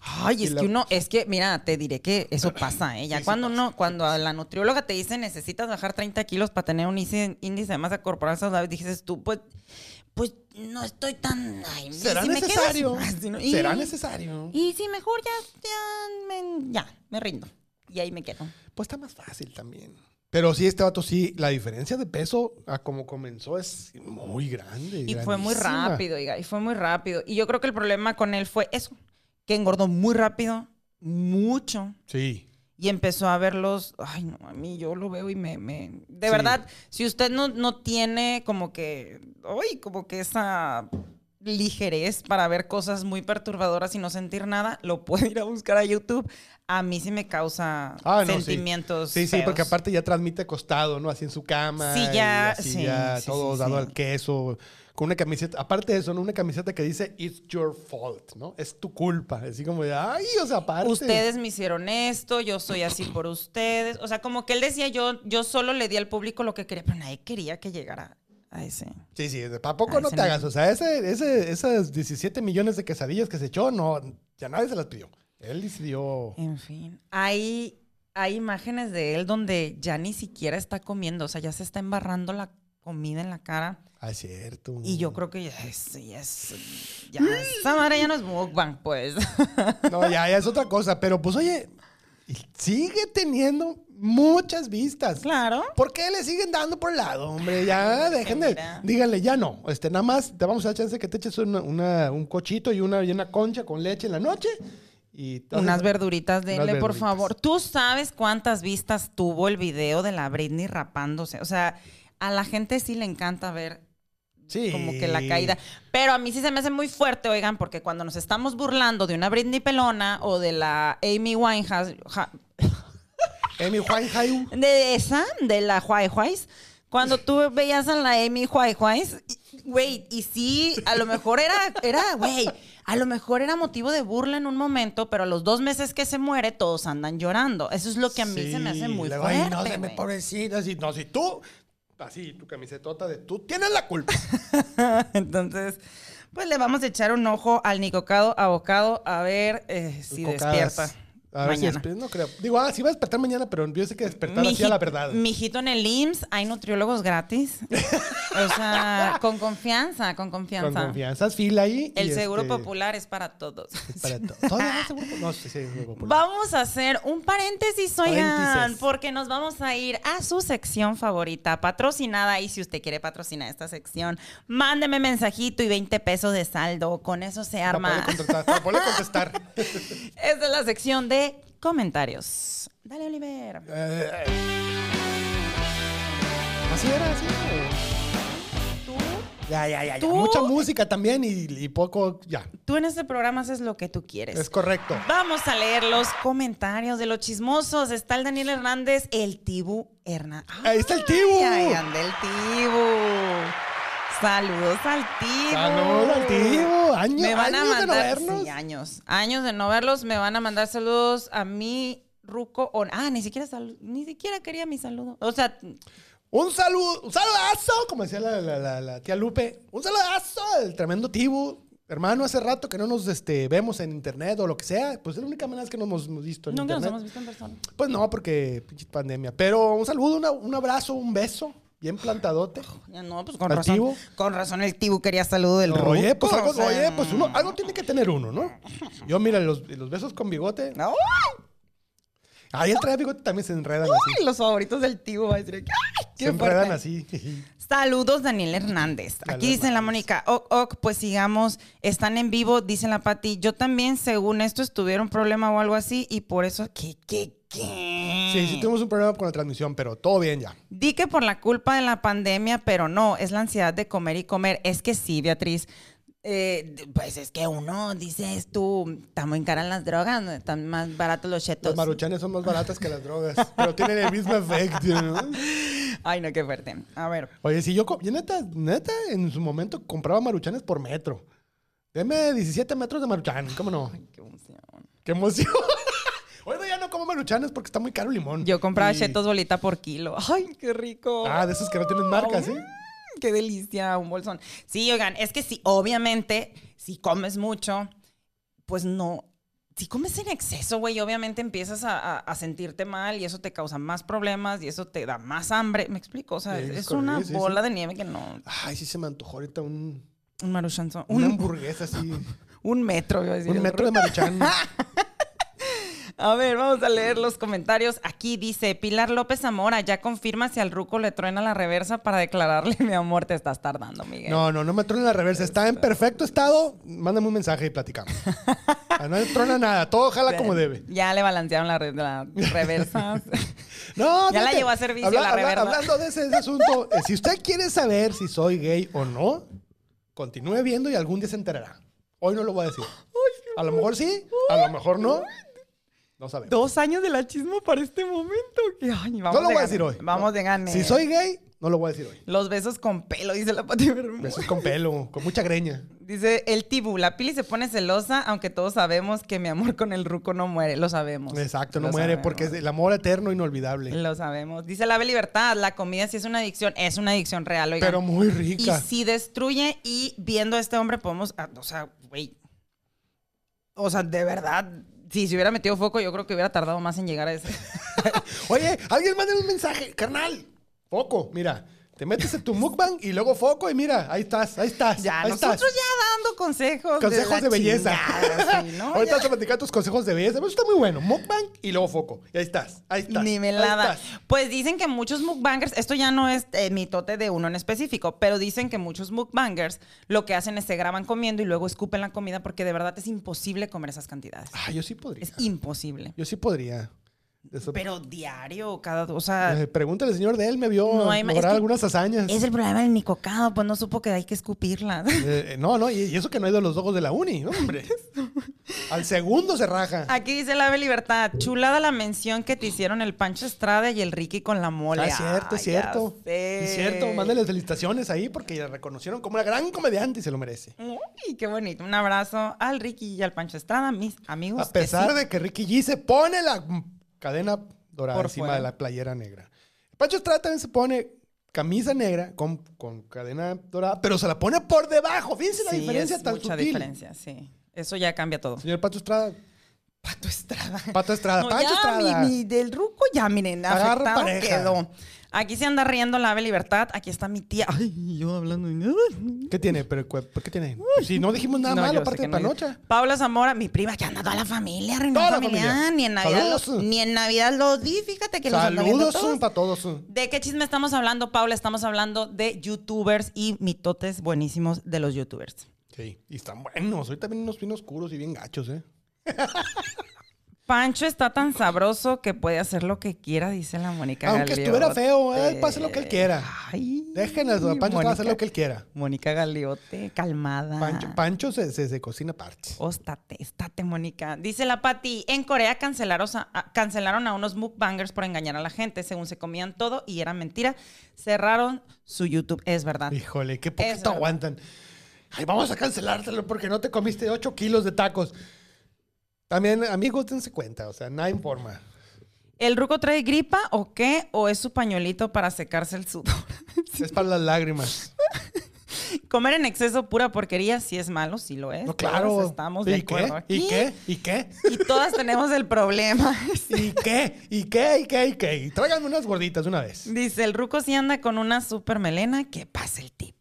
Ay, es la- que uno, es que, mira, te diré que eso pasa, ¿eh? Ya Sí, cuando uno, cuando a la nutrióloga te dice necesitas bajar 30 kilos para tener un índice, índice de masa corporal saludable, dices tú, pues, pues no estoy tan. Ay, ¿Será si necesario? ¿Será necesario? Y si mejor ya, ya, me, ya, me rindo. Y ahí me quedo. Pues está más fácil también. Pero sí, este vato sí, la diferencia de peso a como comenzó es muy grande. Y fue muy rápido, y fue muy rápido. Y yo creo que el problema con él fue eso, que engordó muy rápido, mucho. Sí. Y empezó a verlos, ay no, a mí yo lo veo y me, me... De Sí. verdad, si usted no, no tiene como que, ay, como que esa ligerez para ver cosas muy perturbadoras y no sentir nada, lo puede ir a buscar a YouTube. A mí sí me causa Ah, no, sí. sentimientos Sí, sí, feos. porque aparte ya transmite acostado, ¿no? Así en su cama. Sí, y ya, así sí, ya sí, todo sí, dado sí. al queso. Con una camiseta, aparte de eso, ¿no? Una camiseta que dice, it's your fault, ¿no? Es tu culpa. Así como de, ay, o sea, aparte. Ustedes me hicieron esto, yo soy así por ustedes. O sea, como que él decía, yo, yo solo le di al público lo que quería, pero nadie quería que llegara a ese. Sí, sí, ¿para poco no te hagas? O sea, ese, ese, esas 17 millones de quesadillas que se echó, no, ya nadie se las pidió. Él decidió. En fin. Hay, hay imágenes de él donde ya ni siquiera está comiendo, o sea, ya se está embarrando la comida en la cara. Ah, es cierto. Y yo creo que ya es, ya es, ya esa madre ya no es mukbang, pues. No, ya, ya es otra cosa. Pero pues, oye, sigue teniendo muchas vistas. claro. ¿Por qué le siguen dando por el lado, hombre? Ya, dejen de. Díganle, ya no. Este, nada más te vamos a dar chance que te eches una- una- un cochito y una, y una concha con leche en la noche. Y Unas verduritas, Unas denle, por verduritas. favor. ¿Tú sabes cuántas vistas tuvo el video de la Britney rapándose? O sea, a la gente sí le encanta ver Sí. como que la caída. Pero a mí sí se me hace muy fuerte, oigan, porque cuando nos estamos burlando de una Britney pelona o de la Amy Winehouse, ja- Amy Winehouse. de esa, de la White cuando tú veías a la Amy White güey, y sí, a lo mejor era, era, güey, a lo mejor era motivo de burla en un momento, pero a los dos meses que se muere, todos andan llorando. Eso es lo que a mí se me hace muy luego, fuerte. Ay, no, se me pobrecita. Así, no, si tú. Así, tu camisetota de tú tienes la culpa. Entonces, pues le vamos a echar un ojo al Nicocado Abocado a ver eh, si Cocadas. despierta A ver si mañana. despierta. No creo. Digo, ah, sí va a despertar mañana, pero yo sé que despertar así a la verdad. Mijito en el IMSS, hay nutriólogos gratis. o sea, con confianza, con confianza. Con confianza, fila ahí. El seguro este, popular es para todos. es Para todo. ¿Todavía hay seguro? No, sí, sí, seguro popular. Vamos a hacer un paréntesis, oigan, Paréntesis. porque nos vamos a ir a su sección favorita, patrocinada. Y si usted quiere patrocinar esta sección, mándeme mensajito y 20 pesos de saldo. Con eso se Para arma. contestar. Para contestar. Esta es la sección de comentarios. Dale, Oliver. Eh, así era, así era. Tú, Ya, ya, ya, ya. ¿Tú? Mucha música también y, y poco. Ya. tú en este programa haces lo que tú quieres. Es correcto. Vamos a leer los comentarios de los chismosos. Está el Daniel Hernández, el Tibu Hernández. Ahí está el Tibu. Ay, anda el Tibu. Saludos al Tibu. Saludos al Tibu. Años, Me van a años de no mandar vernos. sí, años. Años de no verlos. Me van a mandar saludos a mí, Ruco. Ah, ni siquiera sal- ni siquiera quería mi saludo. O sea, Un saludo, un saludazo, como decía la, la- la- la tía Lupe. Un saludazo al tremendo Tibu. hermano, hace rato que no nos este, vemos en internet o lo que sea. Pues es la única manera que nos hemos, visto en Nunca nos internet. hemos visto en persona. Pues no, porque pinche pandemia. Pero un saludo, una- un abrazo, un beso, bien plantadote. No, pues con ¿Al razón. Con razón el tibu quería saludo del ruco. Oye, pues algo, o sea, oye, pues uno, algo tiene que tener uno, ¿no? Yo, mira, los, los besos con bigote. ¡Ay! Ahí el trae bigote también se enredan así. Ay, los favoritos del tibu. Va a decir, ¡ay! Se ¡Qué enredan fuerte! así. Saludos, Daniel Hernández. Aquí dice la. Mónica, ok, ok, pues sigamos, están en vivo, dice la Pati. Yo también, según esto, tuvieron problema o algo así, y por eso, ¿qué, qué, qué? Sí, sí tuvimos un problema con la transmisión, pero todo bien ya. Di que por la culpa de la pandemia, pero no, es la ansiedad de comer y comer. Es que sí, Beatriz. eh, pues es que uno, dices tú, está muy caras las drogas, están más baratos los Las chetos. maruchanes son más baratas que las drogas, pero tienen el mismo efecto, ¿no? Ay, no, qué fuerte. A ver, Oye, si yo, yo neta, neta, en su momento compraba maruchanes por metro. Deme 17 metros de maruchan, ¿cómo no? qué emoción. ¡Qué emoción! Como maruchanes porque está muy caro el limón. Yo compraba Y- chetos bolita por kilo. Ay, qué rico. Ah, de esos que no tienen marca, ¿sí? Mm, Qué delicia, un bolsón. Sí, oigan, es que sí, obviamente, si comes mucho, pues no. Si comes en exceso, güey, obviamente empiezas a, a- a sentirte mal y eso te causa más problemas y eso te da más hambre. ¿Me explico? O sea, es, es una sí, bola sí. de nieve que no. Ay, sí se me antojó ahorita un, Un maruchanzo. una Un, hamburguesa así. un metro, iba a decir. un metro de maruchan. A ver, vamos a leer los comentarios. Aquí dice Pilar López Zamora, ya confirma si al ruco le truena la reversa para declararle mi amor. Te estás tardando, Miguel. No, no, no me trona la reversa. Está en perfecto estado. Mándame un mensaje y platicamos. Ah, No me trona nada. Todo jala como debe. Ya le balancearon la, re- la reversa. No, Ya la llevó a servicio la reversa. Hablando de ese, ese asunto, eh, si usted quiere saber si soy gay o no, continúe viendo y algún día se enterará. Hoy no lo voy a decir. A lo mejor sí, a lo mejor no. No sabemos. Dos años de la chisma para este momento. Que, ay, vamos No lo de voy a decir hoy. Vamos de gane. Si soy gay, no lo voy a decir hoy. Los besos con pelo, dice la Pati Bermúdez. Besos con pelo, con mucha greña. Dice el Tibu, la Pili se pone celosa, aunque todos sabemos que mi amor con el ruco no muere. Lo sabemos. Exacto, no Lo muere sabemos. porque es el amor eterno inolvidable. Lo sabemos. Dice la Ave Libertad, la comida sí es una adicción, es una adicción real, oigan. Pero muy y rica. si destruye y viendo a este hombre podemos, ah, o sea, güey. O sea, de verdad, si se hubiera metido foco, yo creo que hubiera tardado más en llegar a ese. Oye, alguien manda un mensaje, carnal. Foco, mira. Te metes en tu mukbang y luego foco y mira, ahí estás, ahí estás. ya, ahí nosotros estás. ya dando consejos. Consejos de, belleza. chingada, sí, ¿no? Ahorita vas a platicar tus consejos de belleza. Eso está muy bueno. Mukbang y luego foco. Y ahí estás. Ahí estás. Ni me la da. Pues dicen que muchos mukbangers, esto ya no es eh, mitote de uno en específico, pero dicen que muchos mukbangers lo que hacen es se graban comiendo y luego escupen la comida porque de verdad es imposible comer esas cantidades. Ah, yo sí podría. Es imposible. Yo sí podría. Eso- Pero diario, cada... O sea, Eh, pregúntale al señor de él, me vio No hay lograr algunas hazañas. es el problema del nicocado, pues no supo que hay que escupirla. Eh, eh, no, no, y, y eso que no ha ido a los ojos de la uni, hombre. Al segundo se raja. Aquí dice la Ave Libertad, chulada la mención que te hicieron el Pancho Estrada y el Ricky con la mole. Ah, es cierto, ya cierto. Es cierto, mándale felicitaciones ahí porque la reconocieron como una gran comediante y se lo merece. Uy, qué bonito. Un abrazo al Ricky y al Pancho Estrada, mis amigos. A pesar que sí. de que Ricky G se pone la cadena dorada Por encima fuera. de la playera negra. Pancho Estrada también se pone camisa negra con, con cadena dorada, pero se la pone por debajo. Fíjense la diferencia es tan mucha sutil. diferencia, sí. Eso ya cambia todo. Señor Pancho Estrada, Pato Estrada. Pato Estrada, No, ya, Estrada. Mi, mi del ruco ya, miren, afectado quedó. Aquí se anda riendo la ave libertad. Aquí está mi tía. Ay, yo hablando. de- ¿Qué tiene? ¿Pero, cu- ¿Por qué tiene? Si no dijimos nada No, malo aparte de que no. Panocha. Paula Zamora, mi prima, que anda toda la familia, reunión Toda la familiar. familia. Ni en Navidad, los, Saludos. ni en Navidad los vi, fíjate que los ando viendo Saludos todos. para todos. ¿De qué chisme estamos hablando, Paula? Estamos hablando de youtubers y mitotes buenísimos de los youtubers. Sí, y están buenos. Ahorita vienen unos pinos oscuros y bien gachos, ¿eh? Pancho está tan sabroso que puede hacer lo que quiera, dice la Mónica Aunque Galeote. estuviera feo, él puede hacer lo que él quiera. Ay, Dejen a Pancho hacer lo que él quiera. Mónica Galeote, calmada. Pancho, Pancho se, se, se cocina aparte. Óstate, estate, Mónica. Dice la Pati, en Corea cancelaron a, cancelaron a unos mukbangers por engañar a la gente, según se comían todo y era mentira. Cerraron su YouTube, es verdad. Híjole, qué poquito aguantan. Ay, vamos a cancelártelo porque no te comiste 8 kilos de tacos. También, amigos, dense cuenta, o sea, no hay forma. ¿El ruco trae gripa o qué? ¿O es su pañuelito para secarse el sudor? Es para las lágrimas. Comer en exceso pura porquería sí es malo, sí lo es. No, claro. Todos estamos de ¿Y qué? acuerdo aquí. ¿Y qué? ¿Y qué? Y todas tenemos el problema. ¿Y qué? ¿Y qué? ¿Y qué? ¿Y qué? Tráiganme unas gorditas una vez. Dice, el ruco si anda con una super melena, que pase el tip.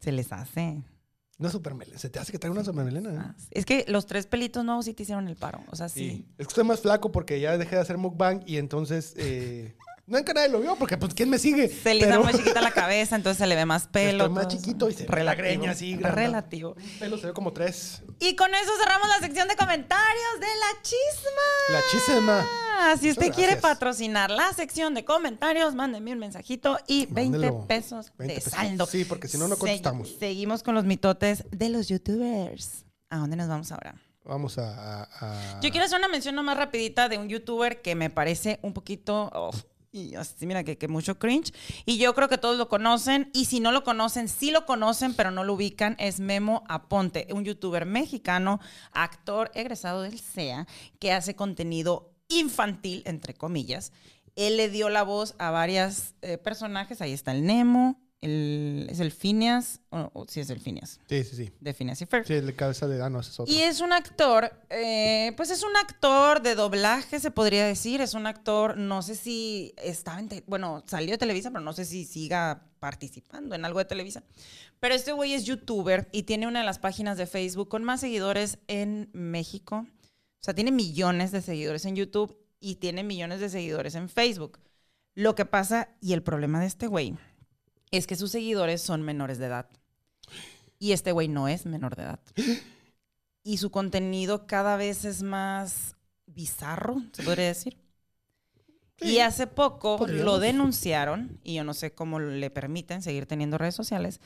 Se les hace. Una super melena. ¿Se te hace que traiga una super melena? eh? Ah, sí. Es que los tres pelitos nuevos sí te hicieron el paro. O sea, sí. Es que estoy más flaco porque ya dejé de hacer mukbang y entonces... Eh, no es que nadie lo vio porque, pues, ¿quién me sigue? Se le Pero- muy chiquita la cabeza, entonces se le ve más pelo. Estoy más chiquito y se ve la greña así, grande. Relativo. El pelo se ve como tres. Y con eso cerramos la sección de comentarios de la chisma. La chisma. Si usted Muchas quiere gracias. patrocinar la sección de comentarios, mándeme un mensajito y 20 Mándelo. pesos 20 de pesos. saldo. Sí, porque si no, no contestamos. seguimos con los mitotes de los youtubers. ¿A dónde nos vamos ahora? Vamos a... a- a- Yo quiero hacer una mención nomás rapidita de un youtuber que me parece un poquito... oh, y así, mira, que, mucho cringe. Y yo creo que todos lo conocen. Y si no lo conocen, sí lo conocen, pero no lo ubican. Es Memo Aponte, un youtuber mexicano, actor egresado del CEA, que hace contenido infantil, entre comillas. Él le dio la voz a varios personajes. Ahí está el Nemo, el, es el Phineas, o o sí es el Phineas, Sí, sí, sí. de Phineas y Ferb. Sí, el cabeza de... No, ese es otro. Y es un actor, eh, pues es un actor de doblaje, se podría decir. Es un actor, no sé si estaba en, bueno, salió de Televisa, pero no sé si siga participando en algo de Televisa. Pero este güey es youtuber y tiene una de las páginas de Facebook con más seguidores en México. O sea, tiene millones de seguidores en YouTube y tiene millones de seguidores en Facebook. Lo que pasa y el problema de este güey es que sus seguidores son menores de edad. Y este güey no es menor de edad. Y su contenido cada vez es más bizarro, se podría decir. Sí, y hace poco podríamos. lo denunciaron, y yo no sé cómo le permiten seguir teniendo redes sociales,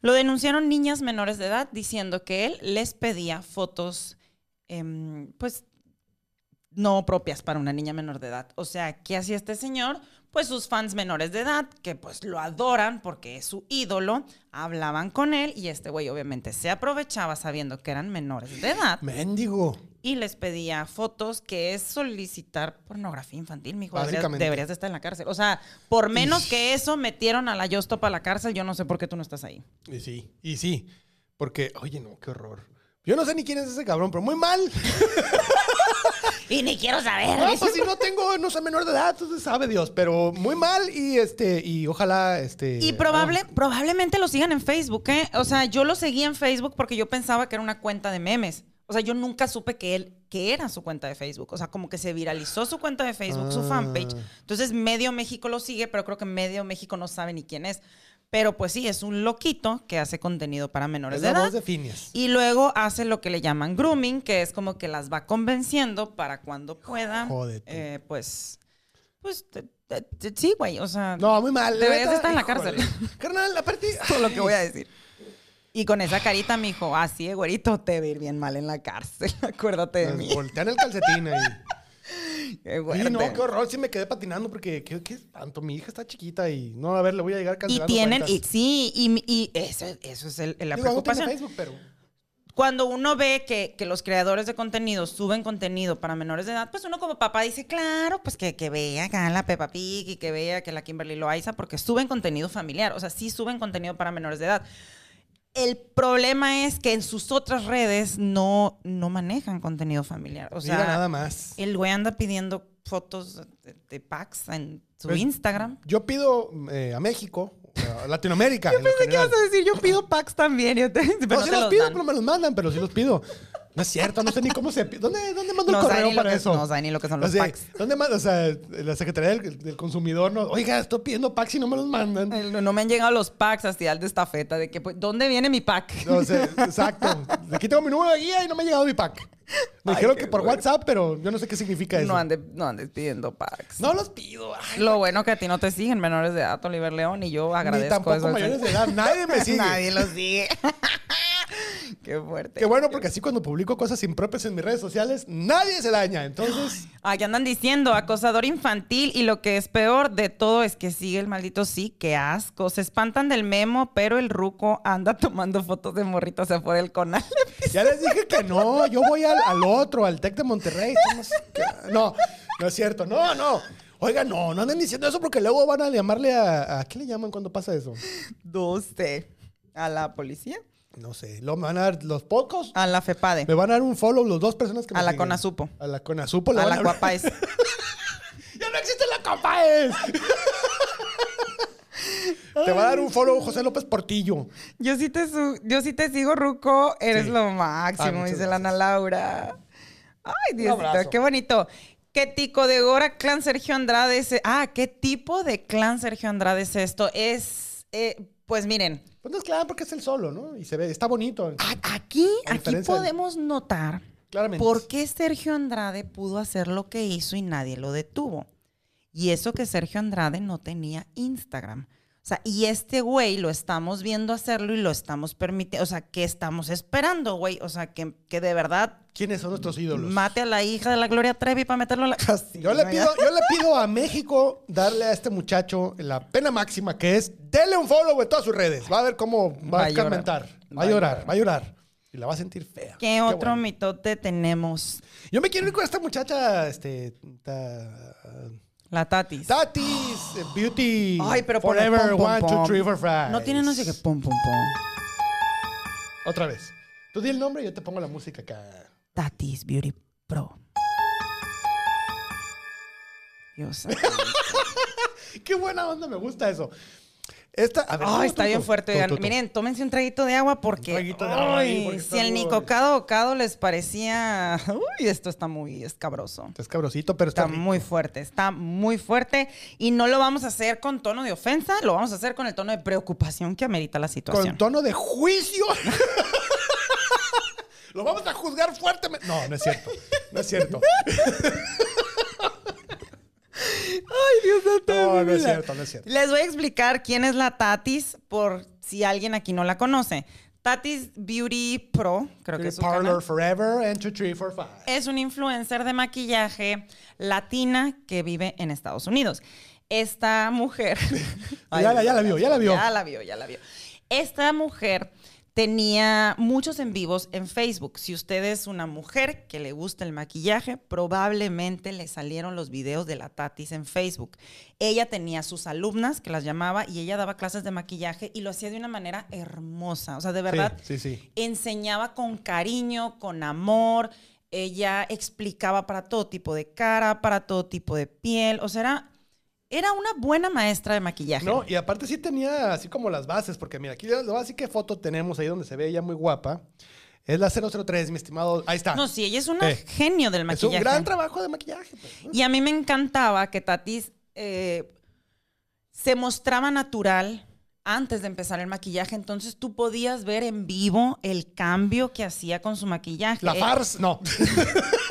lo denunciaron niñas menores de edad diciendo que él les pedía fotos, em, pues, no propias para una niña menor de edad. O sea, ¿qué hacía este señor? Pues sus fans menores de edad, que pues lo adoran porque es su ídolo, hablaban con él y este güey obviamente se aprovechaba sabiendo que eran menores de edad Mendigo. y les pedía fotos, que es solicitar pornografía infantil, mijo. Deberías, Básicamente. deberías de estar en la cárcel. O sea, por menos que eso metieron a la Yostop a la cárcel, yo no sé por qué tú no estás ahí. Y sí, y sí. Porque, oye, no, qué horror. Yo no sé ni quién es ese cabrón, pero muy mal. Y ni quiero saber. No, pues si no tengo, no soy menor de edad, entonces sabe Dios, pero muy mal y este, y ojalá, este. Y probable, probablemente lo sigan en Facebook, ¿eh? O sea, yo lo seguí en Facebook porque yo pensaba que era una cuenta de memes. O sea, yo nunca supe que él, que era su cuenta de Facebook. O sea, como que se viralizó su cuenta de Facebook, su Ah. fanpage. Entonces, medio México lo sigue, pero creo que medio México no sabe ni quién es. Pero pues sí, es un loquito que hace contenido para menores Es de la edad. voz de Phineas. Y luego hace lo que le llaman grooming, que es como que las va convenciendo para cuando pueda, eh, pues, pues, te- te- te- sí, güey, o sea, No, muy mal. Deberías estar en la cárcel. Carnal, aparte. todo lo que voy a decir. Y con esa carita, mijo, así, de güerito, te va a ir bien mal en la cárcel, acuérdate de mí. Voltean el calcetín ahí. Sí, no, qué horror. Sí me quedé patinando porque, ¿qué, qué espanto? Mi hija está chiquita y no, a ver, le voy a llegar y cancelando tienen, y, sí, y, y eso, eso es el- la Digo, no preocupación. Facebook, pero. cuando uno ve que, que los creadores de contenido suben contenido para menores de edad, pues uno como papá dice, claro, pues que, que vea acá la Peppa Pig y que vea que la Kimberly Loaiza, porque suben contenido familiar, o sea, sí suben contenido para menores de edad. El problema es que en sus otras redes no, no manejan contenido familiar. O sea, Mira nada más. el güey anda pidiendo fotos de, de packs en su Pues, Instagram. Yo pido eh, a México, a Latinoamérica. en lo general. decir? Yo pido packs también. Yo te, pero No, no sí te los, los pido, dan. pero me los mandan, pero sí los pido. No es cierto, no sé ni cómo se. ¿Dónde, dónde mando No el correo ni para que- eso? no sabe ni lo que son los O sea, packs. ¿Dónde manda? O sea, la Secretaría del, del Consumidor no. Oiga, estoy pidiendo packs y no me los mandan. El- No me han llegado los packs hasta al de estafeta de que, pues, ¿dónde viene mi pack? O sea, exacto. Aquí tengo mi número de guía y no me ha llegado mi pack. Me Ay, dijeron que por bueno. WhatsApp, pero yo no sé qué significa eso. No andes, no andes pidiendo packs. No los pido. Ay, Lo bueno que a ti no te siguen menores de edad, Oliver León, y yo ni agradezco tampoco eso. mayores de edad. Nadie me sigue. Nadie lo sigue. Qué fuerte. Qué bueno, porque así cuando publico cosas impropias en mis redes sociales, nadie se daña. Entonces, Aquí andan diciendo acosador infantil y lo que es peor de todo es que sigue el maldito sí, qué asco. Se espantan del memo, pero el ruco anda tomando fotos de morritos afuera del conal. ya les dije que no. Yo voy al, al otro, al Tec de Monterrey. No, no es cierto. No, no. Oiga, no, no anden diciendo eso porque luego van a llamarle a... ¿A qué le llaman cuando pasa eso? No sé. ¿A la policía? No sé. Me van a dar los pocos. A la FEPADE. Me van a dar un follow los dos personas que me A la siguen. CONASUPO. A la Conasupo. le A la Cuapaes. ¡Ya no existe la Copaes! Te va a dar un follow José López Portillo. Yo sí te, su- yo sí te sigo, Ruco. Eres Sí. lo Ah, máximo, muchas dice la Ana Laura. Ay. Diosito, qué bonito. ¿Qué tico de Gora clan Sergio Andrade es? Ah, ¿qué tipo de clan Sergio Andrade es esto? Es, eh, pues miren, Pues no es claro porque es el solo, ¿no? Y se ve, está bonito. aquí, aquí del- podemos notar Claramente. por qué Sergio Andrade pudo hacer lo que hizo y nadie lo detuvo. Y eso que Sergio Andrade no tenía Instagram. O sea, y este güey lo estamos viendo hacerlo y lo estamos permitiendo. O sea, ¿qué estamos esperando, güey? O sea, que, que de verdad ¿Quiénes son nuestros ídolos? mate a la hija de la Gloria Trevi para meterlo a la. Yo le, pido, yo le pido a México darle a este muchacho la pena máxima que es denle un follow en todas sus redes. Va a ver cómo va, Va a comentar. Va a llorar, va a llorar. Y la va a sentir fea. ¿Qué otro bueno. mitote tenemos? Yo me quiero ir con esta muchacha, este. ta- La Tatis. Tatis, Beauty. Ay, pero pone Forever, pom, pom, one, two, pom. three, four, five. No tiene no sé qué pum, pum, pum. Otra vez. Tú di el nombre y yo te pongo la música acá. Tatis Beauty Pro. Dios. Qué buena onda, me gusta eso. Esta, a ver, está tú, bien tú, fuerte. tú, oigan. tú, tú. Miren, tómense un traguito de agua porque, Un traguito de agua ay, porque está si el muy- Nicocado Ocado les parecía, uy, esto está muy escabroso. Es cabrosito, pero está, Está rico. muy fuerte, está muy fuerte y no lo vamos a hacer con tono de ofensa, lo vamos a hacer con el tono de preocupación que amerita la situación. Con tono de juicio. Lo vamos a juzgar fuertemente. No, no es cierto. No es cierto. Ay, Dios santo No, no es cierto, no es cierto. Les voy a explicar quién es la Tatis por si alguien aquí no la conoce. Tatis Beauty Pro, creo que es su Parlor canal. Forever and two, three, four, five. Es una influencer de maquillaje latina que vive en Estados Unidos. Esta mujer. Ya la- ya la vio, ya la vio. Ya la vio, ya la vio. Esta mujer tenía muchos en vivos en Facebook. Si usted es una mujer que le gusta el maquillaje, probablemente le salieron los videos de la Tatis en Facebook. Ella tenía sus alumnas que las llamaba y ella daba clases de maquillaje y lo hacía de una manera hermosa. O sea, de verdad, Sí, sí, sí. enseñaba con cariño, con amor. Ella explicaba para todo tipo de cara, para todo tipo de piel. O sea, era, era una buena maestra de maquillaje. No, y aparte sí tenía así como las bases, porque mira, aquí lo así que foto tenemos ahí donde se ve ella muy guapa. Es la 003, mi estimado. Ahí está. No, sí, ella es una Eh, genio del es un maquillaje. gran trabajo de maquillaje. pues. Y a mí me encantaba que Tatis eh, se mostraba natural antes de empezar el maquillaje. Entonces tú podías ver en vivo el cambio que hacía con su maquillaje. La Eh, farsa, no.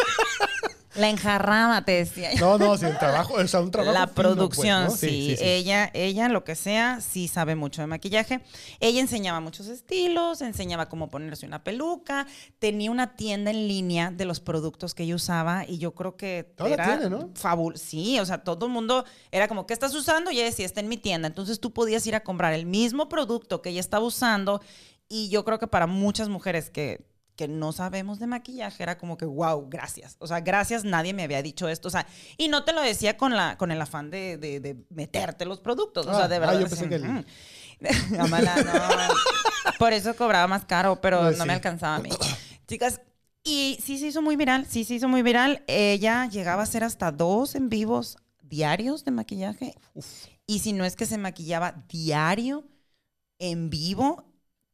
La enjarraba, te decía. No, no, sí, un trabajo, o sea, un trabajo. La fino, pues, producción, ¿no? sí, Ella, ella, lo que sea, sí sabe mucho de maquillaje. Ella enseñaba muchos estilos, enseñaba cómo ponerse una peluca, tenía una tienda en línea de los productos que ella usaba y yo creo que era tiene, ¿no? fabul- Sí, o sea, todo el mundo era como, ¿qué estás usando? Y ella decía, está en mi tienda. Entonces tú podías ir a comprar el mismo producto que ella estaba usando y yo creo que para muchas mujeres que que no sabemos de maquillaje, era como que, wow, gracias. O sea, gracias, nadie me había dicho esto. O sea, y no te lo decía con, la, con el afán de, de- de meterte los productos. O Ah, sea, de ah, verdad. yo pensé que "Mm". Amala, no. Por eso cobraba más caro, pero Pues no sí. me alcanzaba a mí. Chicas, y sí se hizo muy viral, sí se hizo muy viral. Ella llegaba a hacer hasta dos en vivos diarios de maquillaje. Y si no es que se maquillaba diario, en vivo,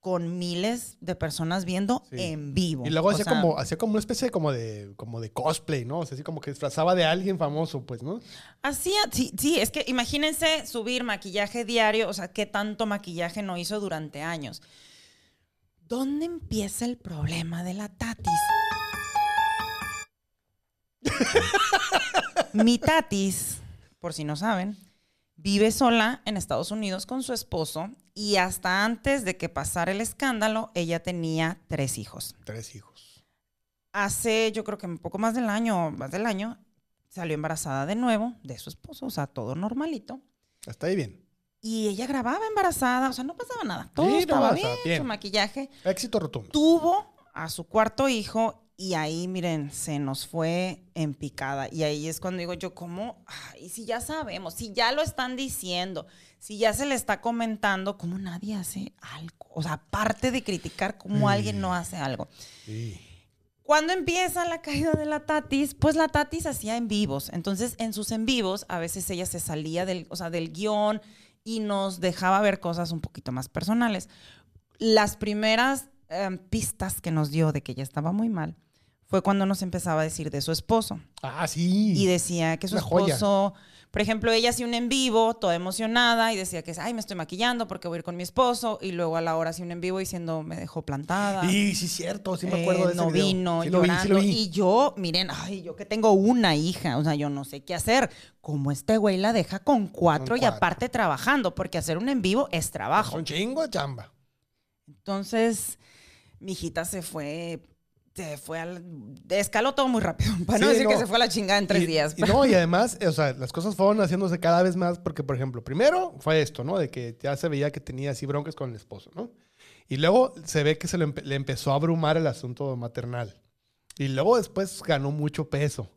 con miles de personas viendo Sí. en vivo. Y luego hacía sea, como, hacía como una especie como de, como de cosplay, ¿no? O sea, así como que disfrazaba de alguien famoso, pues, ¿no? Hacía, sí, sí, es que imagínense subir maquillaje diario, o sea, qué tanto maquillaje no hizo durante años. ¿Dónde empieza el problema de la tatis? Mi tatis, por si no saben, vive sola en Estados Unidos con su esposo y hasta antes de que pasara el escándalo, ella tenía tres hijos. Tres hijos. Hace, yo creo que un poco más del año, más del año, salió embarazada de nuevo de su esposo, o sea, todo normalito. Está ahí bien. Y ella grababa embarazada, o sea, no pasaba nada. Todo Sí, estaba bien. su maquillaje. Éxito rotundo. Tuvo a su cuarto hijo Y ahí, miren, se nos fue en picada. Y ahí es cuando digo yo, ¿cómo? Y si ya sabemos, si ya lo están diciendo, si ya se le está comentando, ¿cómo nadie hace algo? O sea, aparte de criticar cómo alguien no hace algo. Sí. Cuando empieza la caída de la Tatis, pues la Tatis hacía en vivos. Entonces, en sus en vivos, a veces ella se salía del, o sea, del guion y nos dejaba ver cosas un poquito más personales. Las primeras eh, pistas que nos dio de que ella estaba muy mal fue cuando nos empezaba a decir de su esposo. Ah, sí. Y decía que su joya. Por ejemplo, ella hacía un en vivo, toda emocionada, y decía que, ay, me estoy maquillando porque voy a ir con mi esposo, y luego a la hora hacía un en vivo diciendo, me dejó plantada. Sí, sí, cierto. Sí me acuerdo Eh, de ese no video. vino, Sí lo vi, sí llorando. lo vi. Y yo, miren, ay, yo que tengo una hija, o sea, yo no sé qué hacer. Como este güey la deja con cuatro Con y aparte trabajando, porque hacer un en vivo es trabajo. Un chingo de chamba. Entonces, mi hijita se fue, se fue al. Escaló todo muy rápido, para no decir que se fue a la chingada en tres Y- días. Y, no, y además, o sea, las cosas fueron haciéndose cada vez más porque, por ejemplo, primero fue esto, ¿no? De que ya se veía que tenía así broncas con el esposo, ¿no? Y luego se ve que se le, empe- le empezó a abrumar el asunto maternal. Y luego después ganó mucho peso.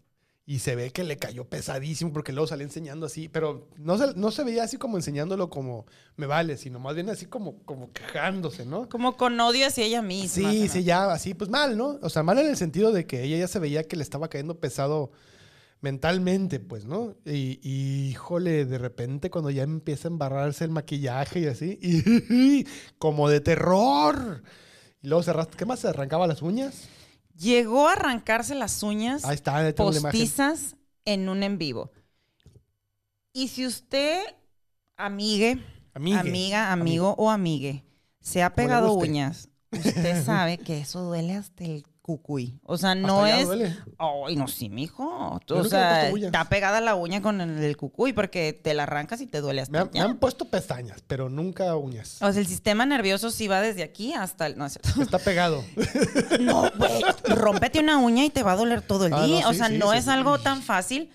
Y se ve que le cayó pesadísimo porque luego salía enseñando así, pero no se, no se veía así como enseñándolo como me vale, sino más bien así como, como quejándose, ¿no? Como con odio hacia ella misma. Sí, sí, ya, así, pues mal, ¿no? O sea, mal en el sentido de que ella ya se veía que le estaba cayendo pesado mentalmente, pues, ¿no? Y, y, híjole, de repente cuando ya empieza a embarrarse el maquillaje y así, y, como de terror. Y luego se arrastra, ¿qué más? ¿Se arrancaba las uñas? Llegó a arrancarse las uñas Ahí está, ahí tengo la imagen. postizas en un en vivo. Y si usted, amigue, Amigue. amiga, amigo o amigue, se ha Como le pegado guste. uñas, usted sabe que eso duele hasta el cucuy. O sea, no es. Ay, no, sí, mijo. O sea, está pegada la uña con el cucuy porque te la arrancas y te duele hasta Me, han- me han puesto pestañas, pero nunca uñas. O sea, el sistema nervioso sí va desde aquí hasta el. No, es cierto. Está pegado. No, güey, rómpete una uña y te va a doler todo el Ah, día. no, o sea, sí, no sí. es algo tan fácil.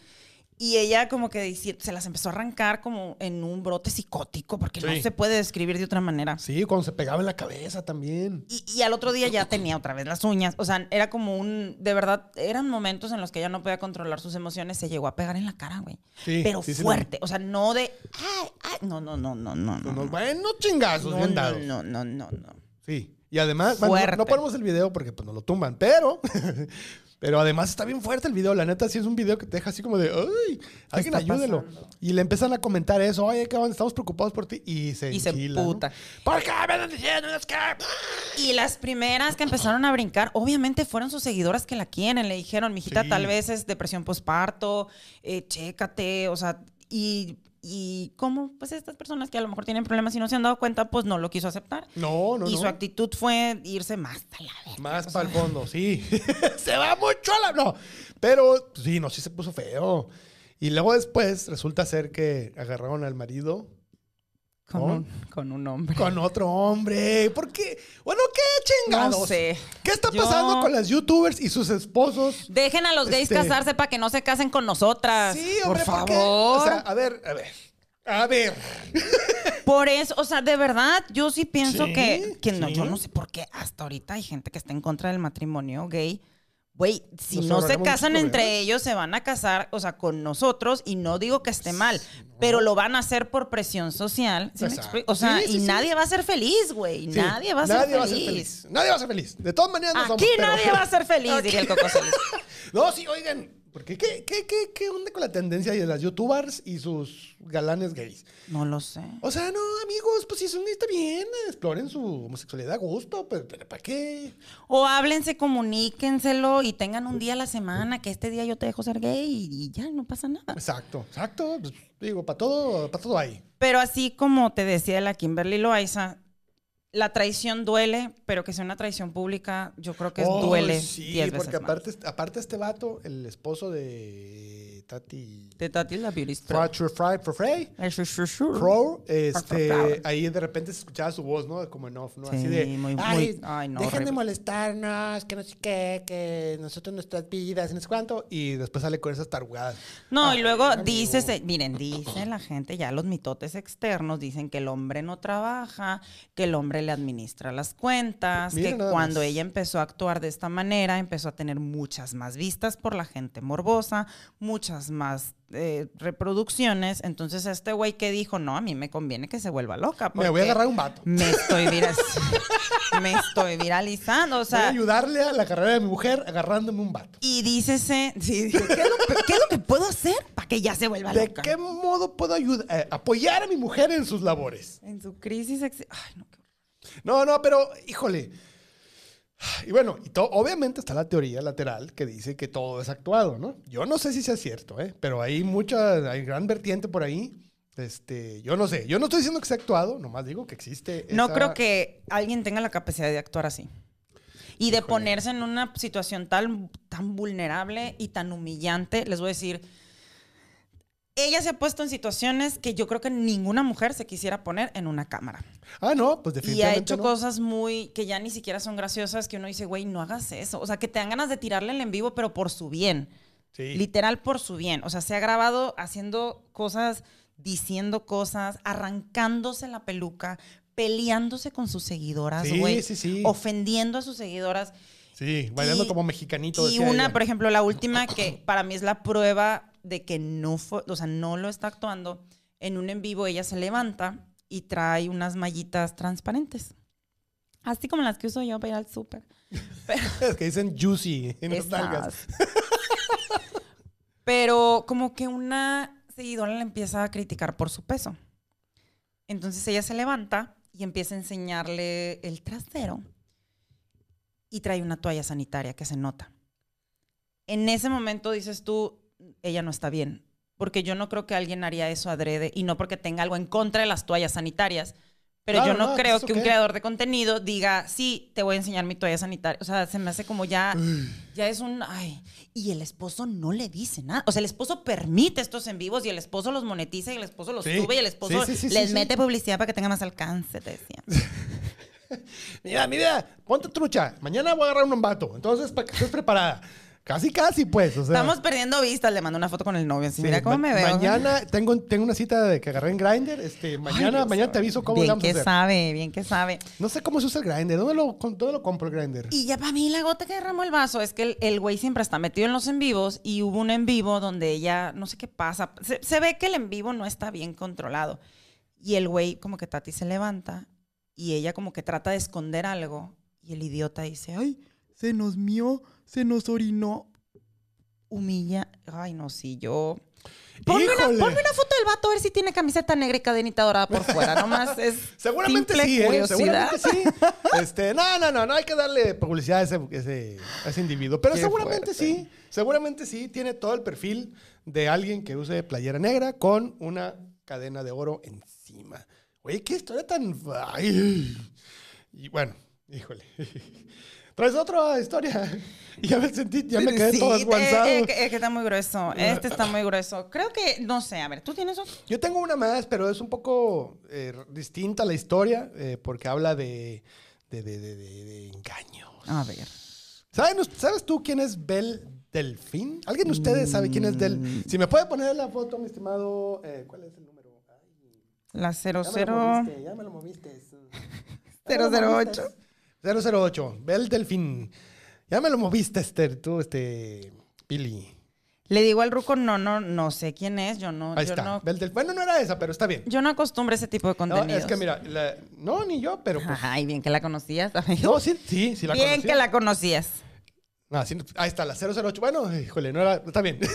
Y ella como que se las empezó a arrancar como en un brote psicótico, porque no se puede describir de otra manera. Sí, cuando se pegaba en la cabeza también. Y, y al otro día ya tenía otra vez las uñas. O sea, era como un... De verdad, eran momentos en los que ella no podía controlar sus emociones. Se llegó a pegar en la cara, güey. Sí, Pero sí, fuerte. O sea, no de... Ay, ay. No, no, no, no, no. no. Unos buenos chingazos No, bien no, dados. no, no, no, no. Sí. Y además, bueno, no- no, ponemos el video porque pues nos lo tumban, pero, pero además está bien fuerte el video. La neta, sí es un video que te deja así como de, ¡ay! Alguien ayúdelo. pasando? Y le empiezan a comentar eso, oye, cabrón, estamos preocupados por ti. Y se Y se puta. ¿Por qué me están diciendo que? Y las primeras que empezaron a brincar, obviamente fueron sus seguidoras que la quieren. Le dijeron, mijita, Sí. tal vez es depresión postparto, eh, chécate, o sea, y, y como pues estas personas que a lo mejor tienen problemas y no se han dado cuenta, pues no lo quiso aceptar. No, no, y no. su actitud fue irse más a la verga. Más para el fondo, sí. se va mucho a la... No, pero sí, no, sí se puso feo. Y luego después resulta ser que agarraron al marido Con, ¿Con? un, con un hombre. con otro hombre. ¿Por qué? Bueno, ¿qué chingados? No sé. ¿Qué está Yo- pasando con las youtubers y sus esposos? Dejen a los gays Este- casarse para que no se casen con nosotras. Sí, hombre, por ¿por qué? favor. O sea, a ver, a ver. A ver. Por eso, o sea, de verdad, yo sí pienso Sí, que, que no, sí. yo no sé por qué hasta ahorita hay gente que está en contra del matrimonio gay. Güey, si Nos no se casan entre problemas. ellos, se van a casar, o sea, con nosotros, y no digo que esté mal, pero lo van a hacer por presión social. O sea, Sí, y nadie va a ser feliz, güey. Nadie va a ser nadie feliz. Va a ser feliz. Nadie va a ser feliz. De todas maneras, no somos, Aquí pero- nadie va a ser feliz, diría el Coco Celis. No, sí, oigan. Porque ¿qué, qué, qué, qué onda con la tendencia de las youtubers y sus galanes gays? No lo sé. O sea, no, amigos, pues si son está bien, exploren su homosexualidad a gusto, pero, pero ¿para qué? O háblense, comuníquenselo y tengan un día a la semana que este día yo te dejo ser gay y, y ya, no pasa nada. Exacto, exacto. Pues, digo, para todo, para todo hay. Pero así como te decía la Kimberly Loaiza, la traición duele, pero que sea una traición pública, yo creo que Oh, duele sí, diez porque veces más. aparte, aparte este vato, el esposo de Tati De Tati la Beauty Fry, Fry, Fry, Fry, Fry, El shushushu. Pro, este, Fry. ahí de repente se escuchaba su voz, ¿no? Como en off, ¿no? Así Sí, de, muy- muy- ay, ay, no, dejen de horrible". molestarnos, que no sé qué, que nosotros nuestras vidas, y no sé cuánto, y después sale con esas tarugadas. No, y Ay, luego amigo. dice, se- miren, dice la gente, ya los mitotes externos dicen que el hombre no trabaja, que el hombre le administra las cuentas, Mira que cuando más. ella empezó a actuar de esta manera, empezó a tener muchas más vistas por la gente morbosa, muchas más eh, reproducciones. Entonces este güey que dijo, no, a mí me conviene que se vuelva loca. Me voy a agarrar un vato. Me estoy, vira- me estoy viralizando, o Voy a ayudarle a la carrera de mi mujer agarrándome un vato. Y dícese, sí, ¿qué, es lo, qué es lo que puedo hacer para que ya se vuelva ¿De loca? qué modo puedo ayudar, eh, apoyar a mi mujer en sus labores? En su crisis... ex- Ay, no, qué. No, no, pero híjole. Y bueno, y obviamente está la teoría lateral que dice que todo es actuado, ¿no? Yo no sé si sea cierto, ¿eh? Pero hay mucha, hay gran vertiente por ahí. Este, yo no sé. Yo no estoy diciendo que sea actuado, nomás digo que existe. No esa- creo que alguien tenga la capacidad de actuar así. Y de ponerse en una situación tan, tan vulnerable y tan humillante. Les voy a decir, ella se ha puesto en situaciones que yo creo que ninguna mujer se quisiera poner en una cámara. Ah, no, pues Y ha definitivamente. hecho no. cosas muy que ya ni siquiera son graciosas que uno dice, güey, no hagas eso. O sea, que te dan ganas de tirarle el en vivo, pero por su bien. Sí. Literal por su bien. O sea, se ha grabado haciendo cosas, diciendo cosas, arrancándose la peluca, peleándose con sus seguidoras, Sí, güey. sí, sí. Ofendiendo a sus seguidoras. Sí, bailando Y- como mexicanito. Y decía una, ella. por ejemplo, la última que para mí es la prueba de que no fue, o sea, no lo está actuando. En un en vivo ella se levanta y trae unas mallitas transparentes. Así como las que uso yo para ir al súper. Es que dicen juicy en las nalgas. Pero como que una seguidora la empieza a criticar por su peso. Entonces ella se levanta y empieza a enseñarle el trasero y trae una toalla sanitaria que se nota. En ese momento dices tú, ella no está bien, porque yo no creo que alguien haría eso adrede y no porque tenga algo en contra de las toallas sanitarias. Pero Claro, yo no, no, creo ¿eso que un qué? creador de contenido diga, sí, te voy a enseñar mi toalla sanitaria. O sea, se me hace como ya, ya es un, ay, y el esposo no le dice nada. O sea, el esposo permite estos en vivos y el esposo los monetiza y el esposo los Sí, sube y el esposo sí, sí, les mete publicidad para que tenga más alcance, te decía. Mira, mira, ponte trucha. Mañana voy a agarrar un vato. Entonces, para que estés preparada. Casi, casi, pues. O sea, Estamos perdiendo vistas, le mando una foto con el novio. Así, sí, mira cómo me veo. Mañana tengo, tengo una cita de que agarré en Grindr. Este, mañana, Dios mañana te aviso cómo Bien vamos a que hacer. sabe, bien que sabe. No sé cómo se usa el Grindr. ¿Dónde lo, dónde lo compro el Grindr? Y ya para mí la gota que derramó el vaso es que el- el güey siempre está metido en los en vivos y hubo un en vivo donde ella, no sé qué pasa, se, se ve que el en vivo no está bien controlado. Y el güey como que Tati se levanta y ella como que trata de esconder algo y el idiota dice, ay, se nos mió, se nos orinó. Humilla, ay no, sí, yo... Ponme una, ponme una foto del vato a ver si tiene camiseta negra y cadenita dorada por fuera, nomás es Seguramente simple sí, ¿eh? Seguramente sí. Este, no, no, no, no hay que darle publicidad a ese, ese- a ese individuo. Pero Qué seguramente fuerte. sí, seguramente sí tiene todo el perfil de alguien que use playera negra con una cadena de oro encima. Oye, qué historia tan... ay. Y bueno, híjole. ¿Traes otra historia? Ya me sentí, ya me quedé Sí, todo eh, desguanzado. eh, que- es que está muy grueso. Este está muy grueso. Creo que, no sé, a ver, ¿tú tienes otro? Yo tengo una más, pero es un poco eh, distinta la historia eh, porque habla de, de, de, de- de- engaños. A ver. ¿Saben us- ¿Sabes tú quién es Bel Delfín? ¿Alguien de ustedes sabe quién es Mm. Del? Si me puede poner la foto, mi estimado. eh, ¿Cuál es el número? La ya me lo 00. moviste, ya me lo moviste. Ya me lo 008. moviste. 008. Bel Delfín. Ya me lo moviste, Esther, tú, este. Billy. Le digo al ruco, no, no, no sé quién es. Yo no, Ahí yo está. no, Bel Delfín. Bueno, no era esa, pero está bien. yo no acostumbro a ese tipo de No, contenidos. es que mira, la- no, ni yo, pero pues. Ay, bien que la conocías, amigo. No, sí, sí, sí la bien conocía. que la conocías. No, sí, ahí está, la 008. Bueno, híjole, no era. Está bien.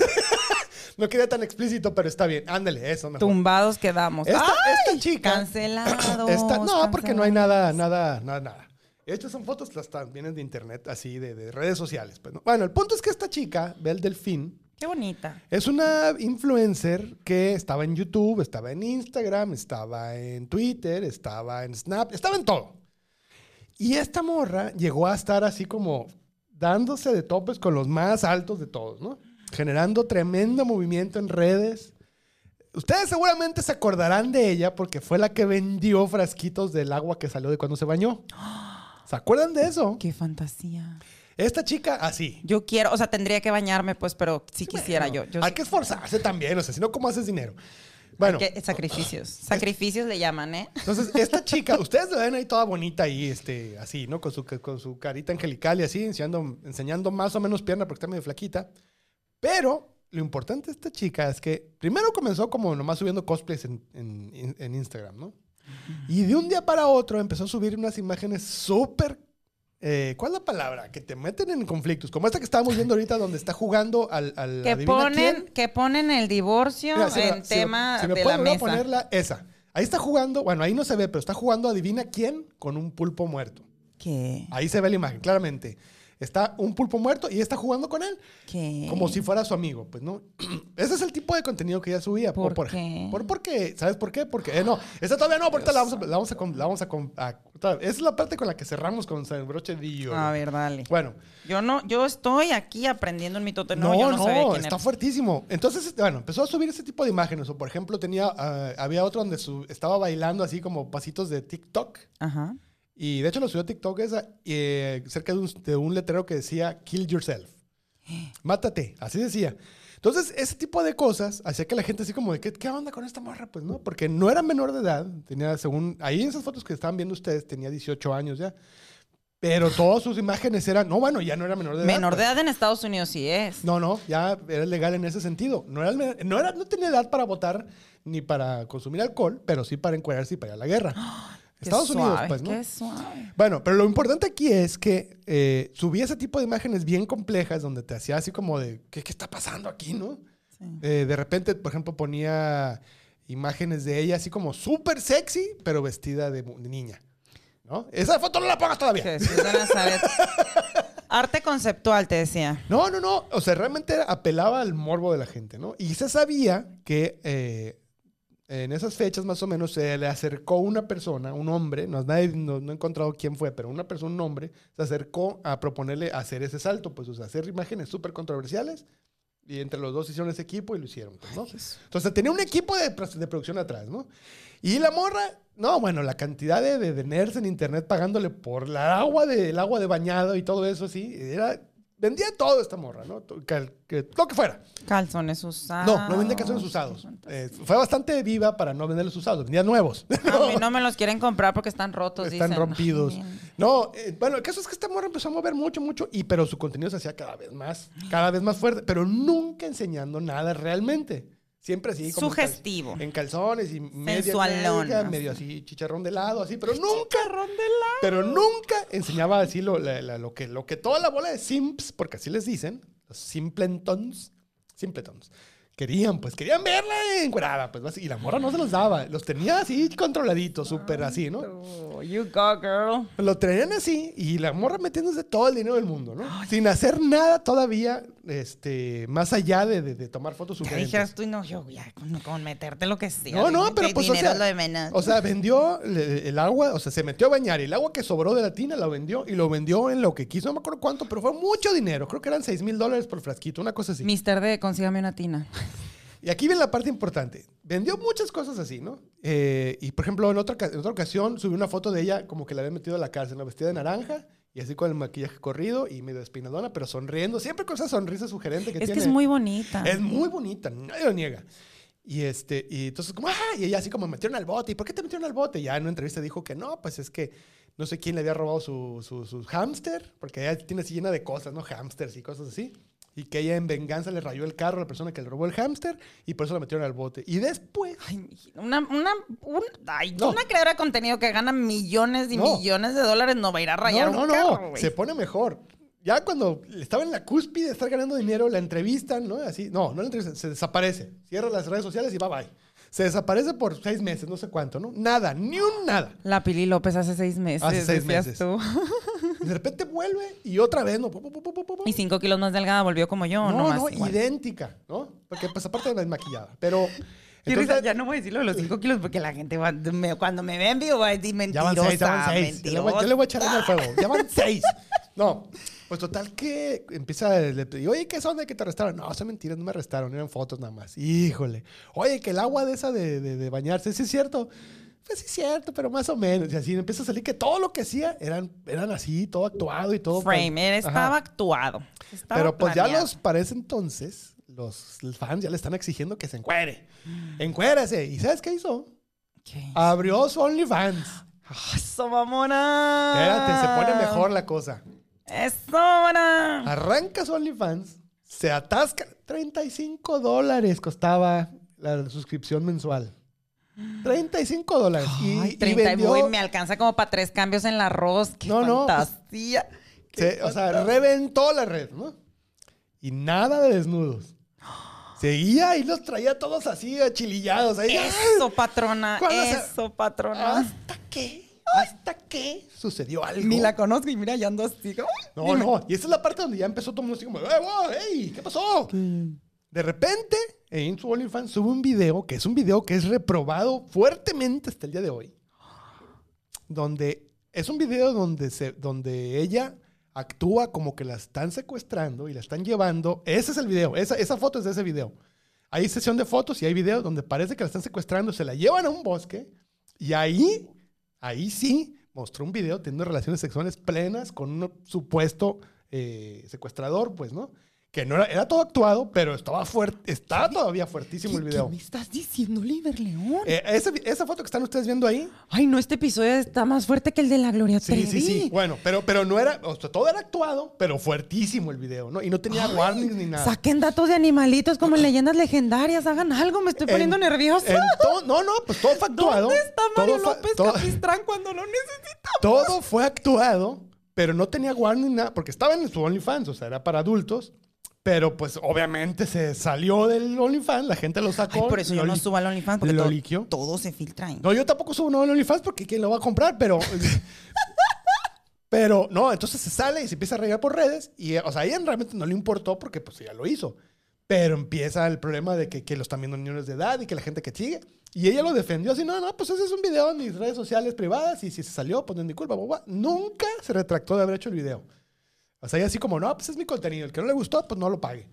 no quería tan explícito, pero está bien. Ándale, eso mejor. Tumbados quedamos. Esta, ¡Ay! esta chica. Cancelados. esta- no, porque no hay nada, nada, nada, nada. Estas son fotos, las están- vienen de internet, así, de, de redes sociales. Pues, ¿no? Bueno, el punto es que esta chica, Bel Delfín, Qué bonita. es una influencer que estaba en YouTube, estaba en Instagram, estaba en Twitter, estaba en Snap, estaba en todo. Y esta morra llegó a estar así como dándose de topes con los más altos de todos, ¿no? Generando tremendo movimiento en redes. Ustedes seguramente se acordarán de ella porque fue la que vendió frasquitos del agua que salió de cuando se bañó. ¿Se acuerdan de eso? Qué fantasía. Esta chica, así. Yo quiero, o sea, tendría que bañarme, pues, pero si quisiera Bueno, yo. yo hay sí- que esforzarse también, o sea, si no, ¿cómo haces dinero? Bueno. Que- sacrificios. Sacrificios le llaman, ¿eh? Entonces, esta chica, ustedes la ven ahí toda bonita ahí, este, así, ¿no? Con su, con su carita angelical y así, enseñando, enseñando más o menos pierna porque está medio flaquita. Pero lo importante de esta chica es que primero comenzó como nomás subiendo cosplays en, en- en Instagram, ¿no? Y de un día para otro empezó a subir unas imágenes súper... eh, ¿Cuál es la palabra? Que te meten en conflictos. Como esta que estábamos viendo ahorita donde está jugando al... al Que ponen, quién. que ponen el divorcio Mira, si me- en si me- tema si me de la mesa. ponerla, esa. Ahí está jugando, bueno, ahí no se ve, pero está jugando adivina quién con un pulpo muerto. ¿Qué? Ahí se ve la imagen, claramente. Está un pulpo muerto y está jugando con él ¿Qué? como si fuera su amigo, pues no. Ese es el tipo de contenido que ella subía. ¿Por por, qué? Por, porque, ¿sabes por qué? Porque, eh, no, esa todavía no, ahorita la vamos a, la vamos a, la vamos a, a- Esa es la parte con la que cerramos con el broche de. A ver, dale. Bueno, Yo no, yo estoy aquí aprendiendo en mi tote. No, no, yo no, no, sabía quién está era. fuertísimo. Entonces, este, bueno, empezó a subir ese tipo de imágenes. O, por ejemplo, tenía, ah, había otro donde su- estaba bailando así como pasitos de TikTok. Ajá. Y de hecho lo subió a TikTok esa, eh, cerca de un, de un letrero que decía Kill Yourself. Mátate, así decía. Entonces, ese tipo de cosas hacía que la gente así como de, ¿qué, qué onda con esta morra? Pues no, porque no era menor de edad. Tenía, según, ahí en esas fotos que estaban viendo ustedes, tenía 18 años ya. Pero todas sus imágenes eran, no, bueno, ya no era menor de edad. Menor de pues. edad en Estados Unidos sí es. No, no, ya era legal en ese sentido. No, era, no, era, no tenía edad para votar ni para consumir alcohol, pero sí para encuadrarse y para ir a la guerra. Estados Unidos, pues, ¿no? Qué suave. Bueno, pero lo importante aquí es que eh, subía ese tipo de imágenes bien complejas donde te hacía así como de, ¿qué, qué está pasando aquí, no? Sí. Eh, de repente, por ejemplo, ponía imágenes de ella así como súper sexy, pero vestida de, niña, ¿no? Esa foto no la pongas todavía. De Nazaret. Arte conceptual, te decía. No, no, no. O sea, realmente apelaba al morbo de la gente, ¿no? Y se sabía que eh, en esas fechas más o menos se le acercó una persona, un hombre, no, nadie, no, no he encontrado quién fue, pero una persona, un hombre, se acercó a proponerle hacer ese salto, pues, o sea, hacer imágenes súper controversiales. Y entre los dos hicieron ese equipo y lo hicieron, pues, ¿no? Entonces tenía un equipo de, de producción atrás, ¿no? Y la morra, no, bueno, la cantidad de, de, de nerds en internet pagándole por la agua de, el agua de bañado y todo eso, sí, era, vendía todo esta morra, ¿no? Que- lo que fuera. Calzones usados. No, no vendía calzones usados. Eh, fue bastante viva para no venderlos usados, vendía nuevos. A mí no me los quieren comprar porque están rotos, Están dicen. rompidos. Ay, No, eh, bueno, el caso es que esta morra empezó a mover mucho, mucho, y, pero su contenido se hacía cada vez más, cada vez más fuerte, pero nunca enseñando nada realmente. Siempre así. como en cal- Sugestivo. En calzones y así. medio así, chicharrón de helado, así, pero nunca, pero nunca enseñaba así lo, la- la- lo, que, lo que toda la bola de simps, porque así les dicen, los simpletons, simpletons, querían, pues querían verla encuerada, pues, y la morra no se los daba, los tenía así controladitos, súper así, ¿no? You go, girl. Lo traían así y la morra metiéndose todo el dinero del mundo, ¿no? Sin hacer nada todavía, este, más allá de, de- de tomar fotos Ya sugerentes. dijeras tú, no, yo ya, con, con meterte lo que sea. No, no, pero pues, o sea, es lo de menos. o sea, vendió le- el agua, o sea, se metió a bañar y el agua que sobró de la tina la vendió y lo vendió en lo que quiso, no me acuerdo cuánto, pero fue mucho dinero, creo que eran 6 mil dólares por frasquito, una cosa así. Mister D, consígame una tina. Y aquí viene la parte importante. Vendió muchas cosas así, ¿no? Eh, y por ejemplo, en otra, en otra ocasión subió una foto de ella como que la había metido a la cárcel, ¿no? vestida de naranja y así con el maquillaje corrido y medio espinadona, pero sonriendo, siempre con esa sonrisa sugerente que Es tiene. que es muy bonita. Es muy bonita, nadie lo niega. Y este, y entonces como, ah, y ella así como me metieron al bote. ¿Y por qué te metieron al bote? Y ya en una entrevista dijo que no, pues es que no sé quién le había robado su, su, su hámster, porque ella tiene así llena de cosas, ¿no? Hámsters y cosas así. Y que ella en venganza le rayó el carro a la persona que le robó el hámster y por eso la metieron al bote. Y después, Ay, una, una, un- ay, No. una creadora de contenido que gana millones y No. millones de dólares no va a ir a rayar no, no, un no, carro, güey. se pone mejor. Ya cuando estaba en la cúspide de estar ganando dinero, la entrevistan, ¿no? Así, no, no la entrevistan, se desaparece. Cierra las redes sociales y bye bye. Se desaparece por seis meses, no sé cuánto, ¿no? Nada, ni un nada. La Pili López hace seis meses. Hace seis meses. tú. De repente vuelve y otra vez, ¿no? Y cinco kilos más delgada volvió como yo, No, no, igual. idéntica, ¿no? Porque pues aparte de la desmaquillada. Pero... Entonces, ya no voy a decirlo de los cinco kilos porque la gente va, me- cuando me ve en vivo va a decir Ya van mentirosa, seis, ya van seis. Yo le, voy, yo le voy a echar arena al fuego. Ya van seis. No, pues total que empieza, le pedí, oye, ¿qué son de que te arrestaron? No, son mentiras, no me arrestaron, eran fotos nada más. Híjole. Oye, que el agua de esa de, de- de bañarse, ¿sí es cierto? Pues sí es cierto, pero más o menos. Y así empieza a salir que todo lo que hacía eran, eran así, todo actuado y todo. Frame, pues, él ajá. estaba actuado. estaba Pero pues ya los, para ese entonces, los fans ya le están exigiendo que se encuere. Encuérese. ¿Y sabes qué hizo? ¿Qué? Abrió su OnlyFans. ¡Eso, mamona! Espérate, se pone mejor la cosa. ¡Eso, mamona! Arranca su OnlyFans, se atasca. 35 dólares costaba la suscripción mensual. 35 dólares. Y, Ay, y 30 y vendió- me alcanza como para tres cambios en el arroz. ¡Qué No, no, pues, fantasía! se- o sea, reventó la red, ¿no? Y nada de desnudos. Seguía y los traía todos así achilillados. Ahí. Eso, patrona. Se- Eso, patrona. ¿Hasta qué? ¿Hasta qué sucedió algo? Ni la conozco y mira, ya ando así. No, no. Y esa es la parte donde ya empezó todo el mundo así como, ¡eh, wow, ey! ¿Qué pasó? De repente, en su OnlyFans sube un video, que es un video que es reprobado fuertemente hasta el día de hoy. Donde es un video donde, se, donde ella actúa como que la están secuestrando y la están llevando. Ese es el video, esa, esa foto es de ese video. Hay sesión de fotos y hay videos donde parece que la están secuestrando, se la llevan a un bosque y ahí, ahí sí, mostró un video teniendo relaciones sexuales plenas con un supuesto eh, secuestrador, pues, ¿no? Que no era, era todo actuado, pero estaba fuerte, estaba todavía fuertísimo el video. ¿Qué me estás diciendo, Oliver León? Eh, esa, esa foto que están ustedes viendo ahí, Ay, no, este episodio está más fuerte que el de la Gloria sí, Trevi. sí, sí. Bueno, pero, pero no era, o sea, todo era actuado, pero fuertísimo el video, ¿no? Y no tenía warnings ni nada. Saquen datos de animalitos como en leyendas legendarias. Hagan algo, me estoy poniendo En- to- no, no, pues todo fue actuado. ¿Dónde está Mario López Capistrán cuando lo necesitamos? Todo fue actuado, pero no tenía warning ni nada, porque estaba en su OnlyFans, o sea, era para adultos. Pero pues obviamente se salió del OnlyFans, la gente lo sacó. Ay, por eso yo no subo al OnlyFans porque lo todo, todo se filtra ahí. No, yo tampoco subo al OnlyFans porque quién lo va a comprar, pero. pero no, entonces se sale y se empieza a regar por redes. Y, o sea, a ella realmente no le importó porque pues ya lo hizo. Pero empieza el problema de que, que lo están viendo niños de edad y que la gente que sigue. Y ella lo defendió así: no, no, pues ese es un video en mis redes sociales privadas y si se salió, pues no es mi culpa. bla". Nunca se retractó de haber hecho el video. O sea, ella así como: no, pues es mi contenido. El que no le gustó, pues no lo pague.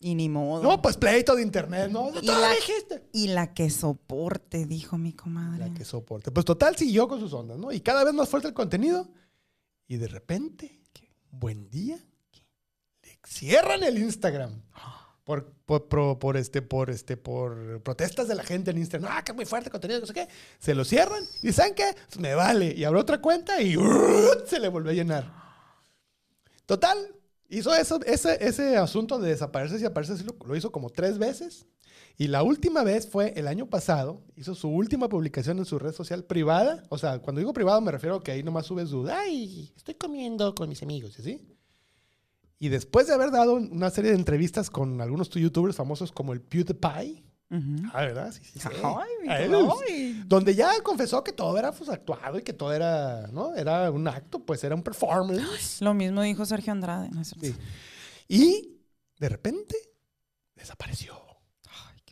Y ni modo. No, pues pleito de internet, ¿no? y, la, dijiste. y la que soporte, dijo mi comadre. La que soporte. Pues total siguió con sus ondas, ¿no? Y cada vez más fuerte el contenido. Y de repente, buen día, le cierran el Instagram. Por, por, por, por este, por, este, por protestas de la gente en Instagram. Ah, que muy fuerte contenido, no sé qué. Se lo cierran y ¿saben qué? Pues me vale. Y abrió otra cuenta y ¡uh! se le volvió a llenar. Total, hizo eso, ese, ese asunto de desaparecerse y aparecerse, lo, lo hizo como tres veces. Y la última vez fue el año pasado, hizo su última publicación en su red social privada. O sea, cuando digo privado me refiero a que ahí nomás sube su, ay, estoy comiendo con mis amigos, ¿y así? Y después de haber dado una serie de entrevistas con algunos youtubers famosos como el PewDiePie, Ujú. ah, ¿verdad? Sí, sí, sí. Ay, él, donde ya confesó que todo era pues, actuado y que todo era, ¿no? Era un acto, pues era un performance. Lo mismo dijo Sergio Andrade. ¿no es cierto? Sí. Y de repente desapareció.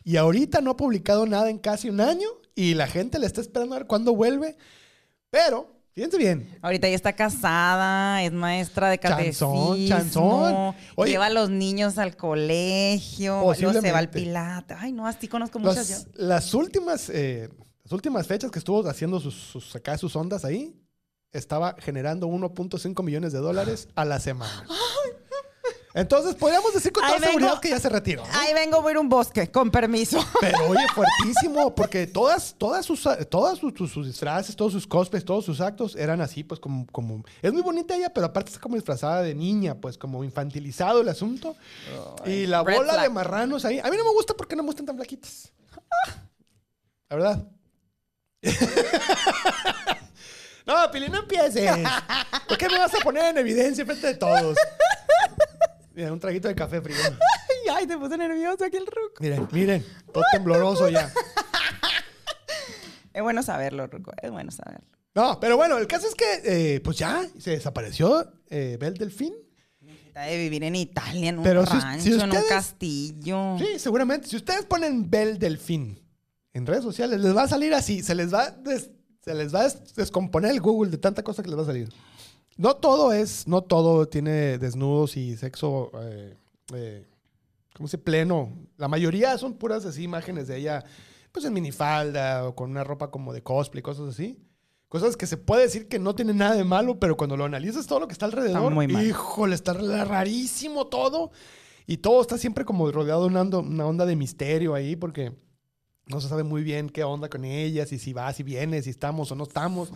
Y ahorita no ha publicado nada en casi un año y la gente le está esperando a ver cuándo vuelve. Pero, fíjense bien, Ahorita ya está casada, es maestra de catecismo. Chanzón, chanzón. Oye. lleva a los niños al colegio. Luego se va al. Pilate. Ay, no, así conozco muchas yo. las, últimas, eh, las últimas fechas que estuvo haciendo sus, sus, acá sus ondas ahí, estaba generando 1.5 millones de dólares a la semana. Entonces, podríamos decir con toda vengo. seguridad que ya se retiró. ¿no? Ahí vengo, a ir a un bosque, con permiso. Pero oye, fuertísimo, porque todas, todas sus, todas sus, sus- sus disfraces, todos sus cosplays, todos sus actos eran así, pues como, como, es muy bonita ella, pero aparte está como disfrazada de niña, pues como infantilizado el asunto. y la bola flag. de marranos ahí, a mí no me gusta porque no me gustan tan flaquitas. La verdad. no, Pili, no empieces. ¿Por qué me vas a poner en evidencia frente de todos? Mira, un traguito de café frío. Ay, ay, te puse nervioso aquí el ruco. Miren, miren, todo tembloroso ya. Es bueno saberlo, Ruco. Es bueno saberlo. No, pero bueno, el caso es que, eh, pues ya, se desapareció eh, Bel Delfín. De vivir en Italia, en un Pero si- rancho, si en un ustedes- castillo. Sí, seguramente. Si ustedes ponen Bel Delfín en redes sociales, les va a salir así. Se les va, des- se les va a des- descomponer el Google de tanta cosa que les va a salir. No todo es, no todo tiene desnudos y sexo, eh, eh, ¿cómo se dice? Pleno. La mayoría son puras así imágenes de ella, pues en minifalda o con una ropa como de cosplay, cosas así. Cosas que se puede decir que no tienen nada de malo, pero cuando lo analizas todo lo que está alrededor, muy mal. híjole, está rarísimo todo. Y todo está siempre como rodeado de una, onda- de misterio ahí, porque no se sabe muy bien qué onda con ella, si, si va, si viene, si estamos o no estamos,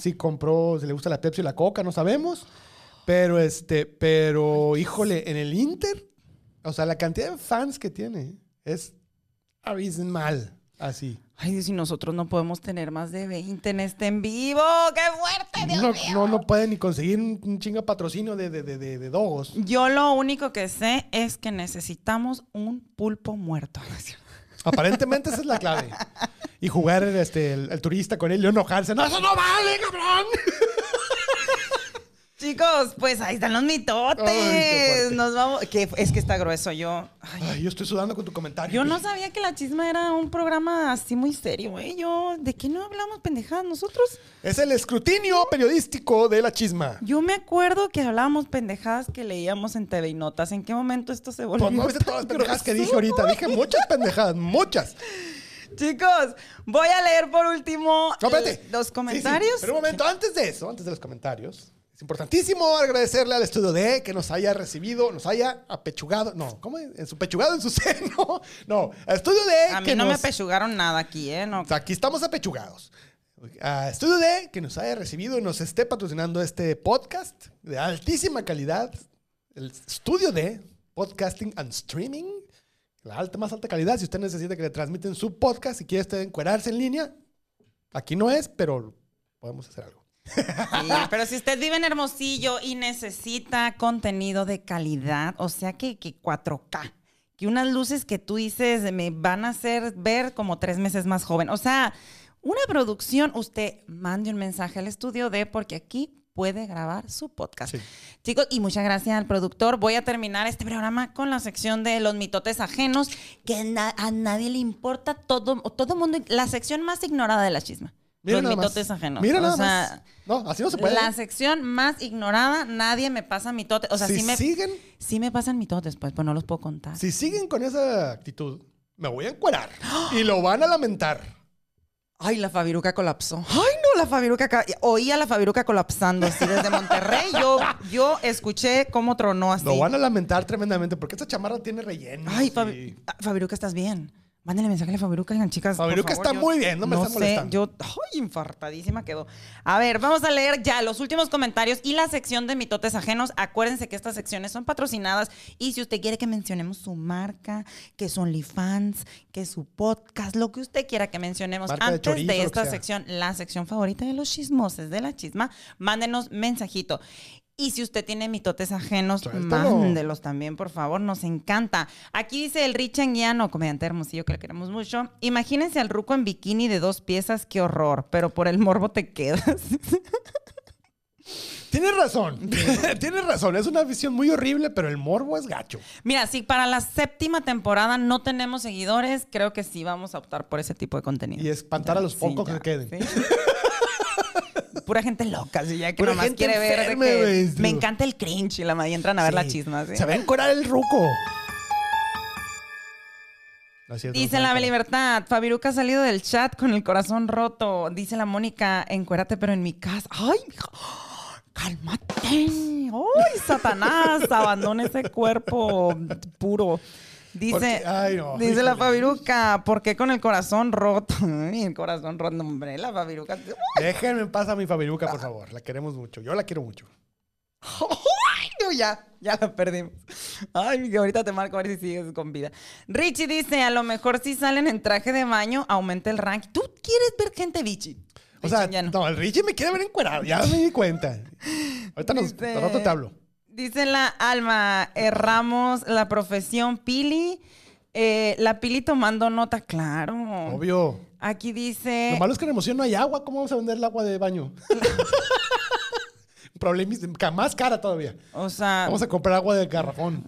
si compró, si le gusta la Pepsi o la Coca, no sabemos. Pero este, pero híjole, en el Inter, o sea, la cantidad de fans que tiene es abismal, así. Ay, y nosotros no podemos tener más de 20 en este en vivo. ¡Qué fuerte, Dios No, mío! no, no puede ni conseguir un, un chinga patrocinio de, de, de, de, de dogos. Yo lo único que sé es que necesitamos un pulpo muerto. Aparentemente esa es la clave. Y jugar este, el, el turista con él y enojarse. ¡No, eso no vale, cabrón! Chicos, pues ahí están los mitotes. Ay. Nos vamos. Que es que está grueso. Yo. ay, Ay, yo estoy sudando con tu comentario. yo no sabía que la chisma era un programa así muy serio, güey. Yo, ¿de qué no hablamos pendejadas nosotros? Es el escrutinio periodístico de la chisma. Yo me acuerdo que hablábamos pendejadas que leíamos en TV y Notas. ¿En qué momento esto se volvió? Pues no viste todas las pendejadas que dije ahorita. Dije muchas pendejadas, muchas. Chicos, voy a leer por último No, los Sí, sí, comentarios. Pero un momento, antes de eso, antes de los comentarios, es importantísimo agradecerle al estudio D que nos haya recibido, nos haya apechugado. No, ¿cómo? En su pechugado, en su seno. No, al estudio D A mí que no me apechugaron nada aquí, ¿eh? No. O sea, aquí estamos apechugados. A Estudio D, que nos haya recibido y nos esté patrocinando este podcast de altísima calidad. El Estudio D, Podcasting and Streaming. La alta, más alta calidad. Si usted necesita que le transmiten su podcast y quiere usted encuerarse en línea, aquí no es, pero podemos hacer algo. Pero si usted vive en Hermosillo y necesita contenido de calidad, o sea que, que 4K, que unas luces que tú dices me van a hacer ver como tres meses más joven. O sea, una producción, usted mande un mensaje al estudio de porque aquí puede grabar su podcast. Sí. Chicos, y muchas gracias al productor. Voy a terminar este programa con la sección de los mitotes ajenos, que na- a nadie le importa, todo, todo mundo, la sección más ignorada de la chisma. Mira los más. mitotes ajenos. Mira O nada sea, más. No, así no se puede. la sección más ignorada, nadie me pasa mitotes. O sea, si sí me, siguen, sí me pasan mitotes, pues, pues no los puedo contar. si siguen con esa actitud, me voy a encuerar. y lo van a lamentar. Ay, la Fabiruca colapsó. Ay, la Fabiruca. ca- Oí a la Fabiruca colapsando así desde Monterrey. Yo, yo escuché cómo tronó así. Lo van a lamentar tremendamente porque esta chamarra tiene relleno. Ay, Fabi- ah, Fabiruca, ¿estás bien? Mándenle mensaje a la Fabiruca, digan, chicas. Fabiruca está muy bien, no me está sé, molestando. Yo, ay, infartadísima quedó. A ver, vamos a leer ya los últimos comentarios y la sección de mitotes ajenos. Acuérdense que estas secciones son patrocinadas y si usted quiere que mencionemos su marca, que son OnlyFans, que su podcast, lo que usted quiera que mencionemos Marca de antes chorizo, de que esta sección, la sección favorita de los chismoses de la chisma, mándenos mensajito. Y si usted tiene mitotes ajenos, Suéltalo. mándelos también, por favor, nos encanta. Aquí dice el Rich Anguiano, comediante hermosillo que le queremos mucho. Imagínense al ruco en bikini de dos piezas, qué horror, pero por el morbo te quedas. Tienes razón. Tienes razón. Es una visión muy horrible, pero el morbo es gacho. Mira, si para la séptima temporada no tenemos seguidores, creo que sí vamos a optar por ese tipo de contenido. Y espantar a los Sí, pocos ya, que queden. sí. Pura gente loca, sí, ya que Pura nomás quiere ver de que me encanta el cringe y la madre entran a ver la chisma. ¿sí? Se va a encorar el ruco. No no Dice la encuerar. Libertad, Fabiruca ha salido del chat con el corazón roto. Dice la Mónica, encuérate pero en mi casa. ¡Ay, mija! ¡Cálmate! ¡Ay, Satanás! Abandona ese cuerpo puro. Dice, Porque- ay, no, dice la. Fabiruca, ¿por qué con el corazón roto? El corazón roto, hombre, la Fabiruca. Déjenme en paz a mi Fabiruca, por favor. La queremos mucho. Yo la quiero mucho. No, ya, ya la perdimos. Ay, que ahorita te marco a ver si sigues con vida. Richie dice, a lo mejor si salen en traje de baño, aumenta el rank. ¿Tú quieres ver gente bichi? O sea, no. no. el Richie me quiere ver encuerado. Ya me di cuenta. Ahorita nos, Dice- al rato te hablo. Dice la Alma, erramos la profesión Pili. Eh, la Pili tomando nota, claro. Obvio. Aquí dice... Lo malo es que en Hermosillo no hay agua. ¿Cómo vamos a vender el agua de baño? Problema más cara todavía. O sea, Vamos a comprar agua de garrafón.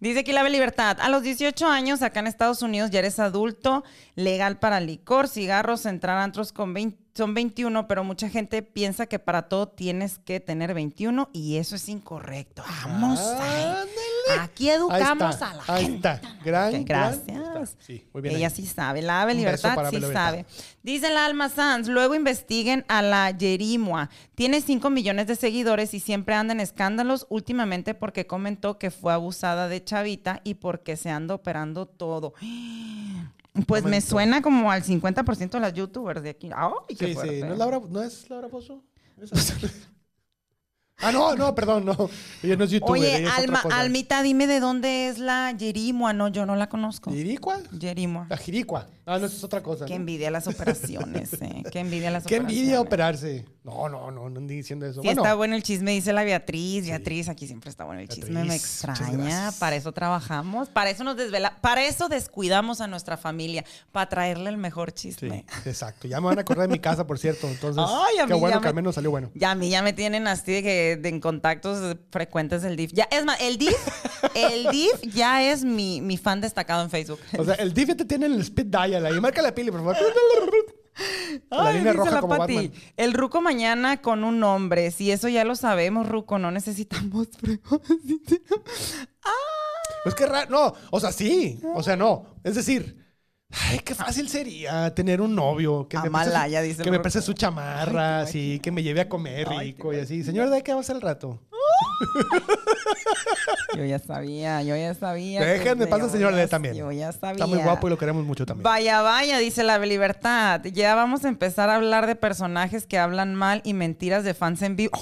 Dice aquí la Libertad. A los 18 años, acá en Estados Unidos, ya eres adulto, legal para licor, cigarros, entrar a antros con 20 son 21, pero mucha gente piensa que para todo tienes que tener 21 y eso es incorrecto. Vamos. ahí. Ándale. Aquí educamos está, a la ahí gente. está. Gran, Gracias. ahí está. Sí, muy bien Ella ahí. sí sabe. La Ave Libertad sí Libertad. sabe. Dice la Alma Sanz, luego investiguen a la Yerimua. Tiene 5 millones de seguidores y siempre anda en escándalos últimamente porque comentó que fue abusada de Chavita y porque se anda operando todo. Pues me Comentó. suena como al 50% de las youtubers de aquí. ¡Ay, qué Sí, sí. fuerte! ¿No es Laura, ¿no es Laura Pozo? Ah, no, no, perdón, no. Ella no es youtuber. Oye, ella es otra Alma, cosa. Almita, dime de dónde es la Yerimua. No, yo no la conozco. ¿Jiricua? Yerimua. La jiricua. Ah, no, esa es otra cosa. Qué ¿no? envidia las operaciones, eh. Qué envidia las Qué operaciones. envidia operarse. No, no, no, no ando diciendo eso. Sí, bueno, está bueno el chisme, dice la Beatriz. Beatriz, aquí siempre está bueno el chisme. Me Beatriz, extraña. Para eso trabajamos. Para eso nos desvela. Para eso descuidamos a nuestra familia. Para traerle el mejor sí, chisme. exacto. Ya me van a acordar de mi casa, por cierto. Entonces, Ay, a qué bueno ya que al menos salió bueno. Ya a mí ya me tienen así de que de- en contactos frecuentes del DIF. Ya, es más, el DIF, el DIF ya es mi, mi fan destacado en Facebook. O sea, el DIF te tiene en el speed dial ahí. Marca la pili, por favor. la Ay, línea roja la como Pati, Batman. El ruco mañana con un hombre. Si eso ya lo sabemos, ruco, no necesitamos pruebas. Es que raro. No, o sea, sí. O sea, no. Es decir, ay, qué fácil sería tener un novio que me preste Amalaya, su- dice que me preste su chamarra, así, que me lleve a comer Ay, rico y así. Señor, ¿de qué vas al rato? Yo ya sabía, yo ya sabía. Déjenme pasar, señor Led también. Yo ya sabía. Está muy guapo y lo queremos mucho también. Vaya, vaya, dice la libertad. Ya vamos a empezar a hablar de personajes que hablan mal y mentiras de fans en vivo.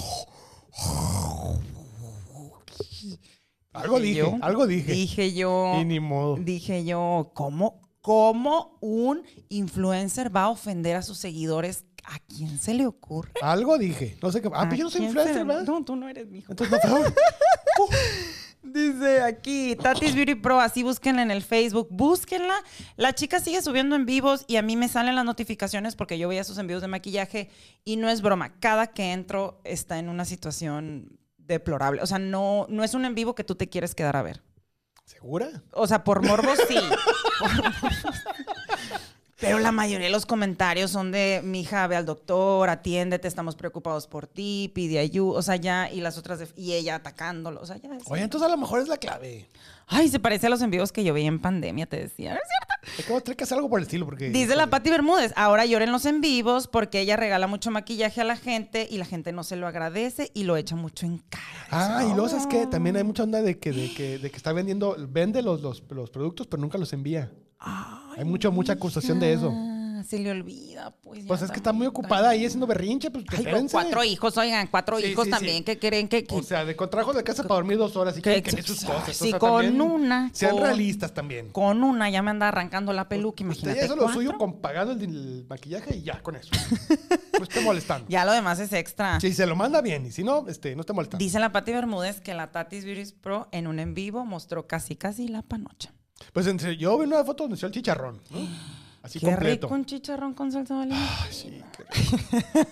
Algo dije, yo. algo dije. Dije yo. Y ni modo. Dije yo, ¿cómo, ¿cómo un influencer va a ofender a sus seguidores? ¿A quién se le ocurre? Algo dije. No sé qué. Ah, ¿A pues yo no soy influencer, ¿verdad? No, tú no eres mi hijo. Entonces, no, peor. Dice aquí, Tatis Beauty Pro, así búsquenla en el Facebook, búsquenla. La chica sigue subiendo en vivos y a mí me salen las notificaciones porque yo veía sus envíos de maquillaje y no es broma, cada que entro está en una situación deplorable. O sea, no, no es un en vivo que tú te quieres quedar a ver. ¿Segura? O sea, por morbo sí. Por morbo. Pero la mayoría de los comentarios son de, mi hija, ve al doctor, atiéndete, estamos preocupados por ti, pide ayuda, o sea, ya, y las otras, de- y ella atacándolo, o sea, ya. es- Oye, entonces a lo mejor es la clave. Ay, se parece a los envíos que yo veía en pandemia, te decía. ¿no es cierto? Es que vamos a tener que hacer algo por el estilo porque... Dice la. Patti Bermúdez, ahora lloren los en vivos porque ella regala mucho maquillaje a la gente y la gente no se lo agradece y lo echa mucho en cara. Ah, y luego, ¿sabes qué? También hay mucha onda de que, de que, de que está vendiendo, vende los, los, los productos, pero nunca los envía. Hay mucha, mucha acusación de eso. Se le olvida, pues. Pues es que está muy ocupada ahí haciendo berrinche, pues Ay, espérense. cuatro hijos, oigan, cuatro Sí, hijos sí, también que creen que... que- O sea, de contrajo de casa para dormir dos horas y Que- que, que sus cosas. sí, o sea, con también una, Sean con- realistas también. con una ya me anda arrancando la peluca, Usted imagínate. ya eso lo cuatro. suyo con pagando el, el maquillaje y ya, con eso. no esté molestando. Ya lo demás es extra. Si se lo manda bien y si no, este, no esté molestando. Dice la Patti Bermúdez que la Tatis Beauty Pro en un en vivo mostró casi casi la panocha. Pues yo vi una foto donde se el chicharrón. Así Qué completo. rico un chicharrón con salsa valentina. Ay, sí,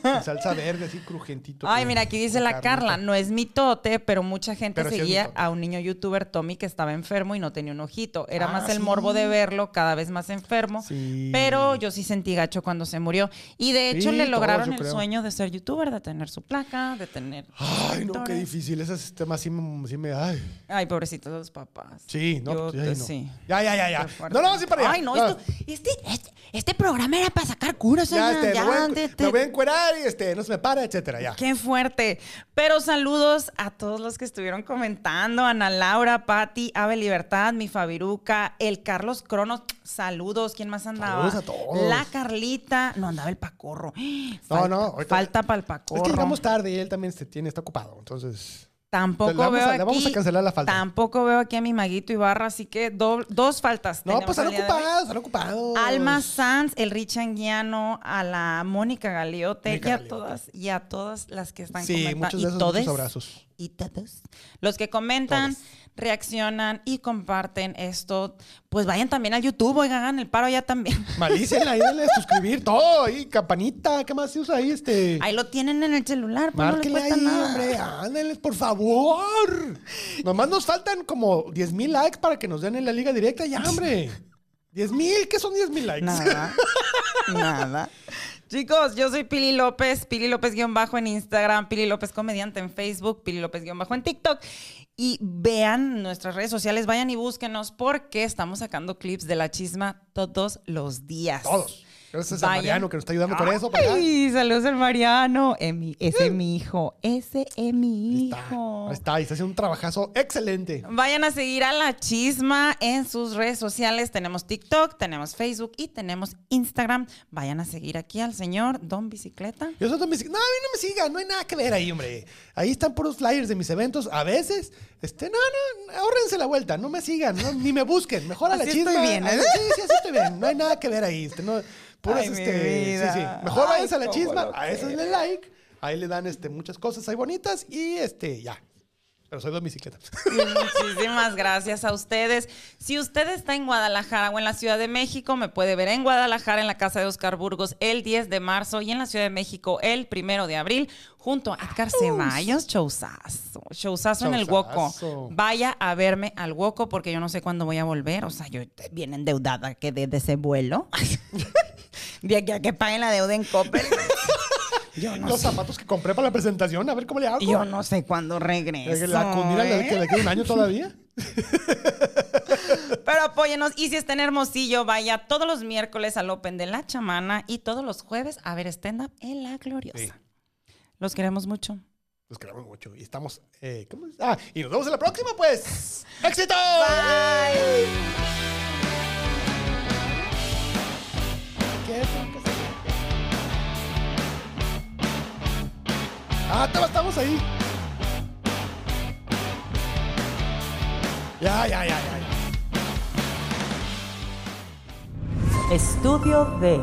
qué salsa verde, así crujentito. Ay, con- mira, aquí dice la carnita. Carla, no es mitote, pero mucha gente Pero seguía a un niño youtuber, Tommy, que estaba enfermo y no tenía un ojito. Era Ah, más el sí. morbo de verlo cada vez más enfermo. Sí. Pero yo sí sentí gacho cuando se murió. Y de hecho le lograron el creo. sueño de ser youtuber, de tener su placa, de tener... Ay, no, qué difícil. Ese tema sí. Sí, me ay. Ay, pobrecitos los papás. sí no, Yo, pues, ay, no. sí. Ya, ya, ya, ya. No, no, sí para allá. Ay, no, esto, este, este, este programa era para sacar curas, Ya, este, ya, me, voy de- me voy a encuerar y este, no se me para, etcétera, ya. Qué fuerte. Pero saludos a todos los que estuvieron comentando. Ana Laura, Patti, Ave Libertad, mi Fabiruca, el Carlos Cronos. Saludos. ¿Quién más andaba? Saludos a todos. La Carlita. No, andaba el Pacorro. No, Falta, no, ahorita- Falta para el Pacorro. Es que llegamos tarde y él también se tiene, está ocupado, entonces... Tampoco Le vamos veo a- aquí. le vamos a cancelar la falta. Tampoco veo aquí a mi maguito Ibarra, así que do- dos faltas. No, pues hoy. ocupados, están ocupados. Alma Sanz, el Rich Anguiano, a la Mónica Galiote Mónica y a todas y a todas las que están Sí, comentando. muchos de esos, muchos abrazos. Y todos. Los que comentan. Reaccionan y comparten esto, pues vayan también al YouTube, oigan, hagan el paro ya también. Malícenla, ahí denle a suscribir, todo, ahí, campanita, ¿qué más se usa ahí? Este... Ahí lo tienen en el celular, pues no les Márquenle cuesta ahí, nada. hombre, ándenles, por favor. Nomás nos faltan como 10 mil likes para que nos den en la liga directa, ya, hombre. 10 mil, ¿qué son 10 mil likes? Nada. Nada. Chicos, yo soy Pili López, Pili López guion bajo en Instagram, Pili López comediante en Facebook, Pili López guion bajo en TikTok. Y vean nuestras redes sociales, vayan y búsquenos porque estamos sacando clips de la chisma todos los días. Todos. Gracias a Vayan. Mariano que nos está ayudando con eso. Ay, saludos al Mariano. Emi- ese es mi hijo. Ese es mi Ahí está, hijo. ahí está, y está haciendo un trabajazo excelente. Vayan a seguir a La Chisma en sus redes sociales. Tenemos TikTok, tenemos Facebook y tenemos Instagram. Vayan a seguir aquí al señor Don Bicicleta. Yo soy Don Bicic- No, a mí no me sigan, no hay nada que ver ahí, hombre. Ahí están puros flyers de mis eventos. A veces, este, no, no, ahórrense la vuelta, no me sigan, no, ni me busquen. Mejor a la chisma. estoy bien, ¿eh? Ahí- Sí, sí, así estoy bien. No hay nada que ver ahí. Este, no, puras, Ay, mi este, vida. sí, sí. Mejor Ay, váyanse a la chisma, a eso quiero. le like, ahí le dan este, muchas cosas ahí bonitas y este, ya. Pero soy Don Bicicleta. Muchísimas gracias a ustedes. Si usted está en Guadalajara o en la Ciudad de México, me puede ver en Guadalajara en la casa de Oscar Burgos el 10 de marzo y en la Ciudad de México el 1 de abril junto a Edgar Ceballos. Showzazo. Showzazo en el Woco. Showzazo. Vaya a verme al Woco porque yo no sé cuándo voy a volver. O sea, yo bien endeudada que desde ese vuelo. de aquí a que paguen la deuda en Coppel. Yo no Los sé. zapatos que compré para la presentación, a ver cómo le hago. Yo no sé cuándo regreso. La Cundina ¿eh? que le queda un año todavía. Pero apóyenos. Y si está en Hermosillo, vaya todos los miércoles al Open de la Chamana y todos los jueves a ver stand-up en La Gloriosa. Sí. Los queremos mucho. Los queremos mucho y estamos. Eh, ¿cómo es? Ah, y nos vemos en la próxima, pues. ¡Éxito! Bye. ¿Qué tengo que hacer? Ah, estamos ahí. Ya, ya, ya. ya. Estudio D.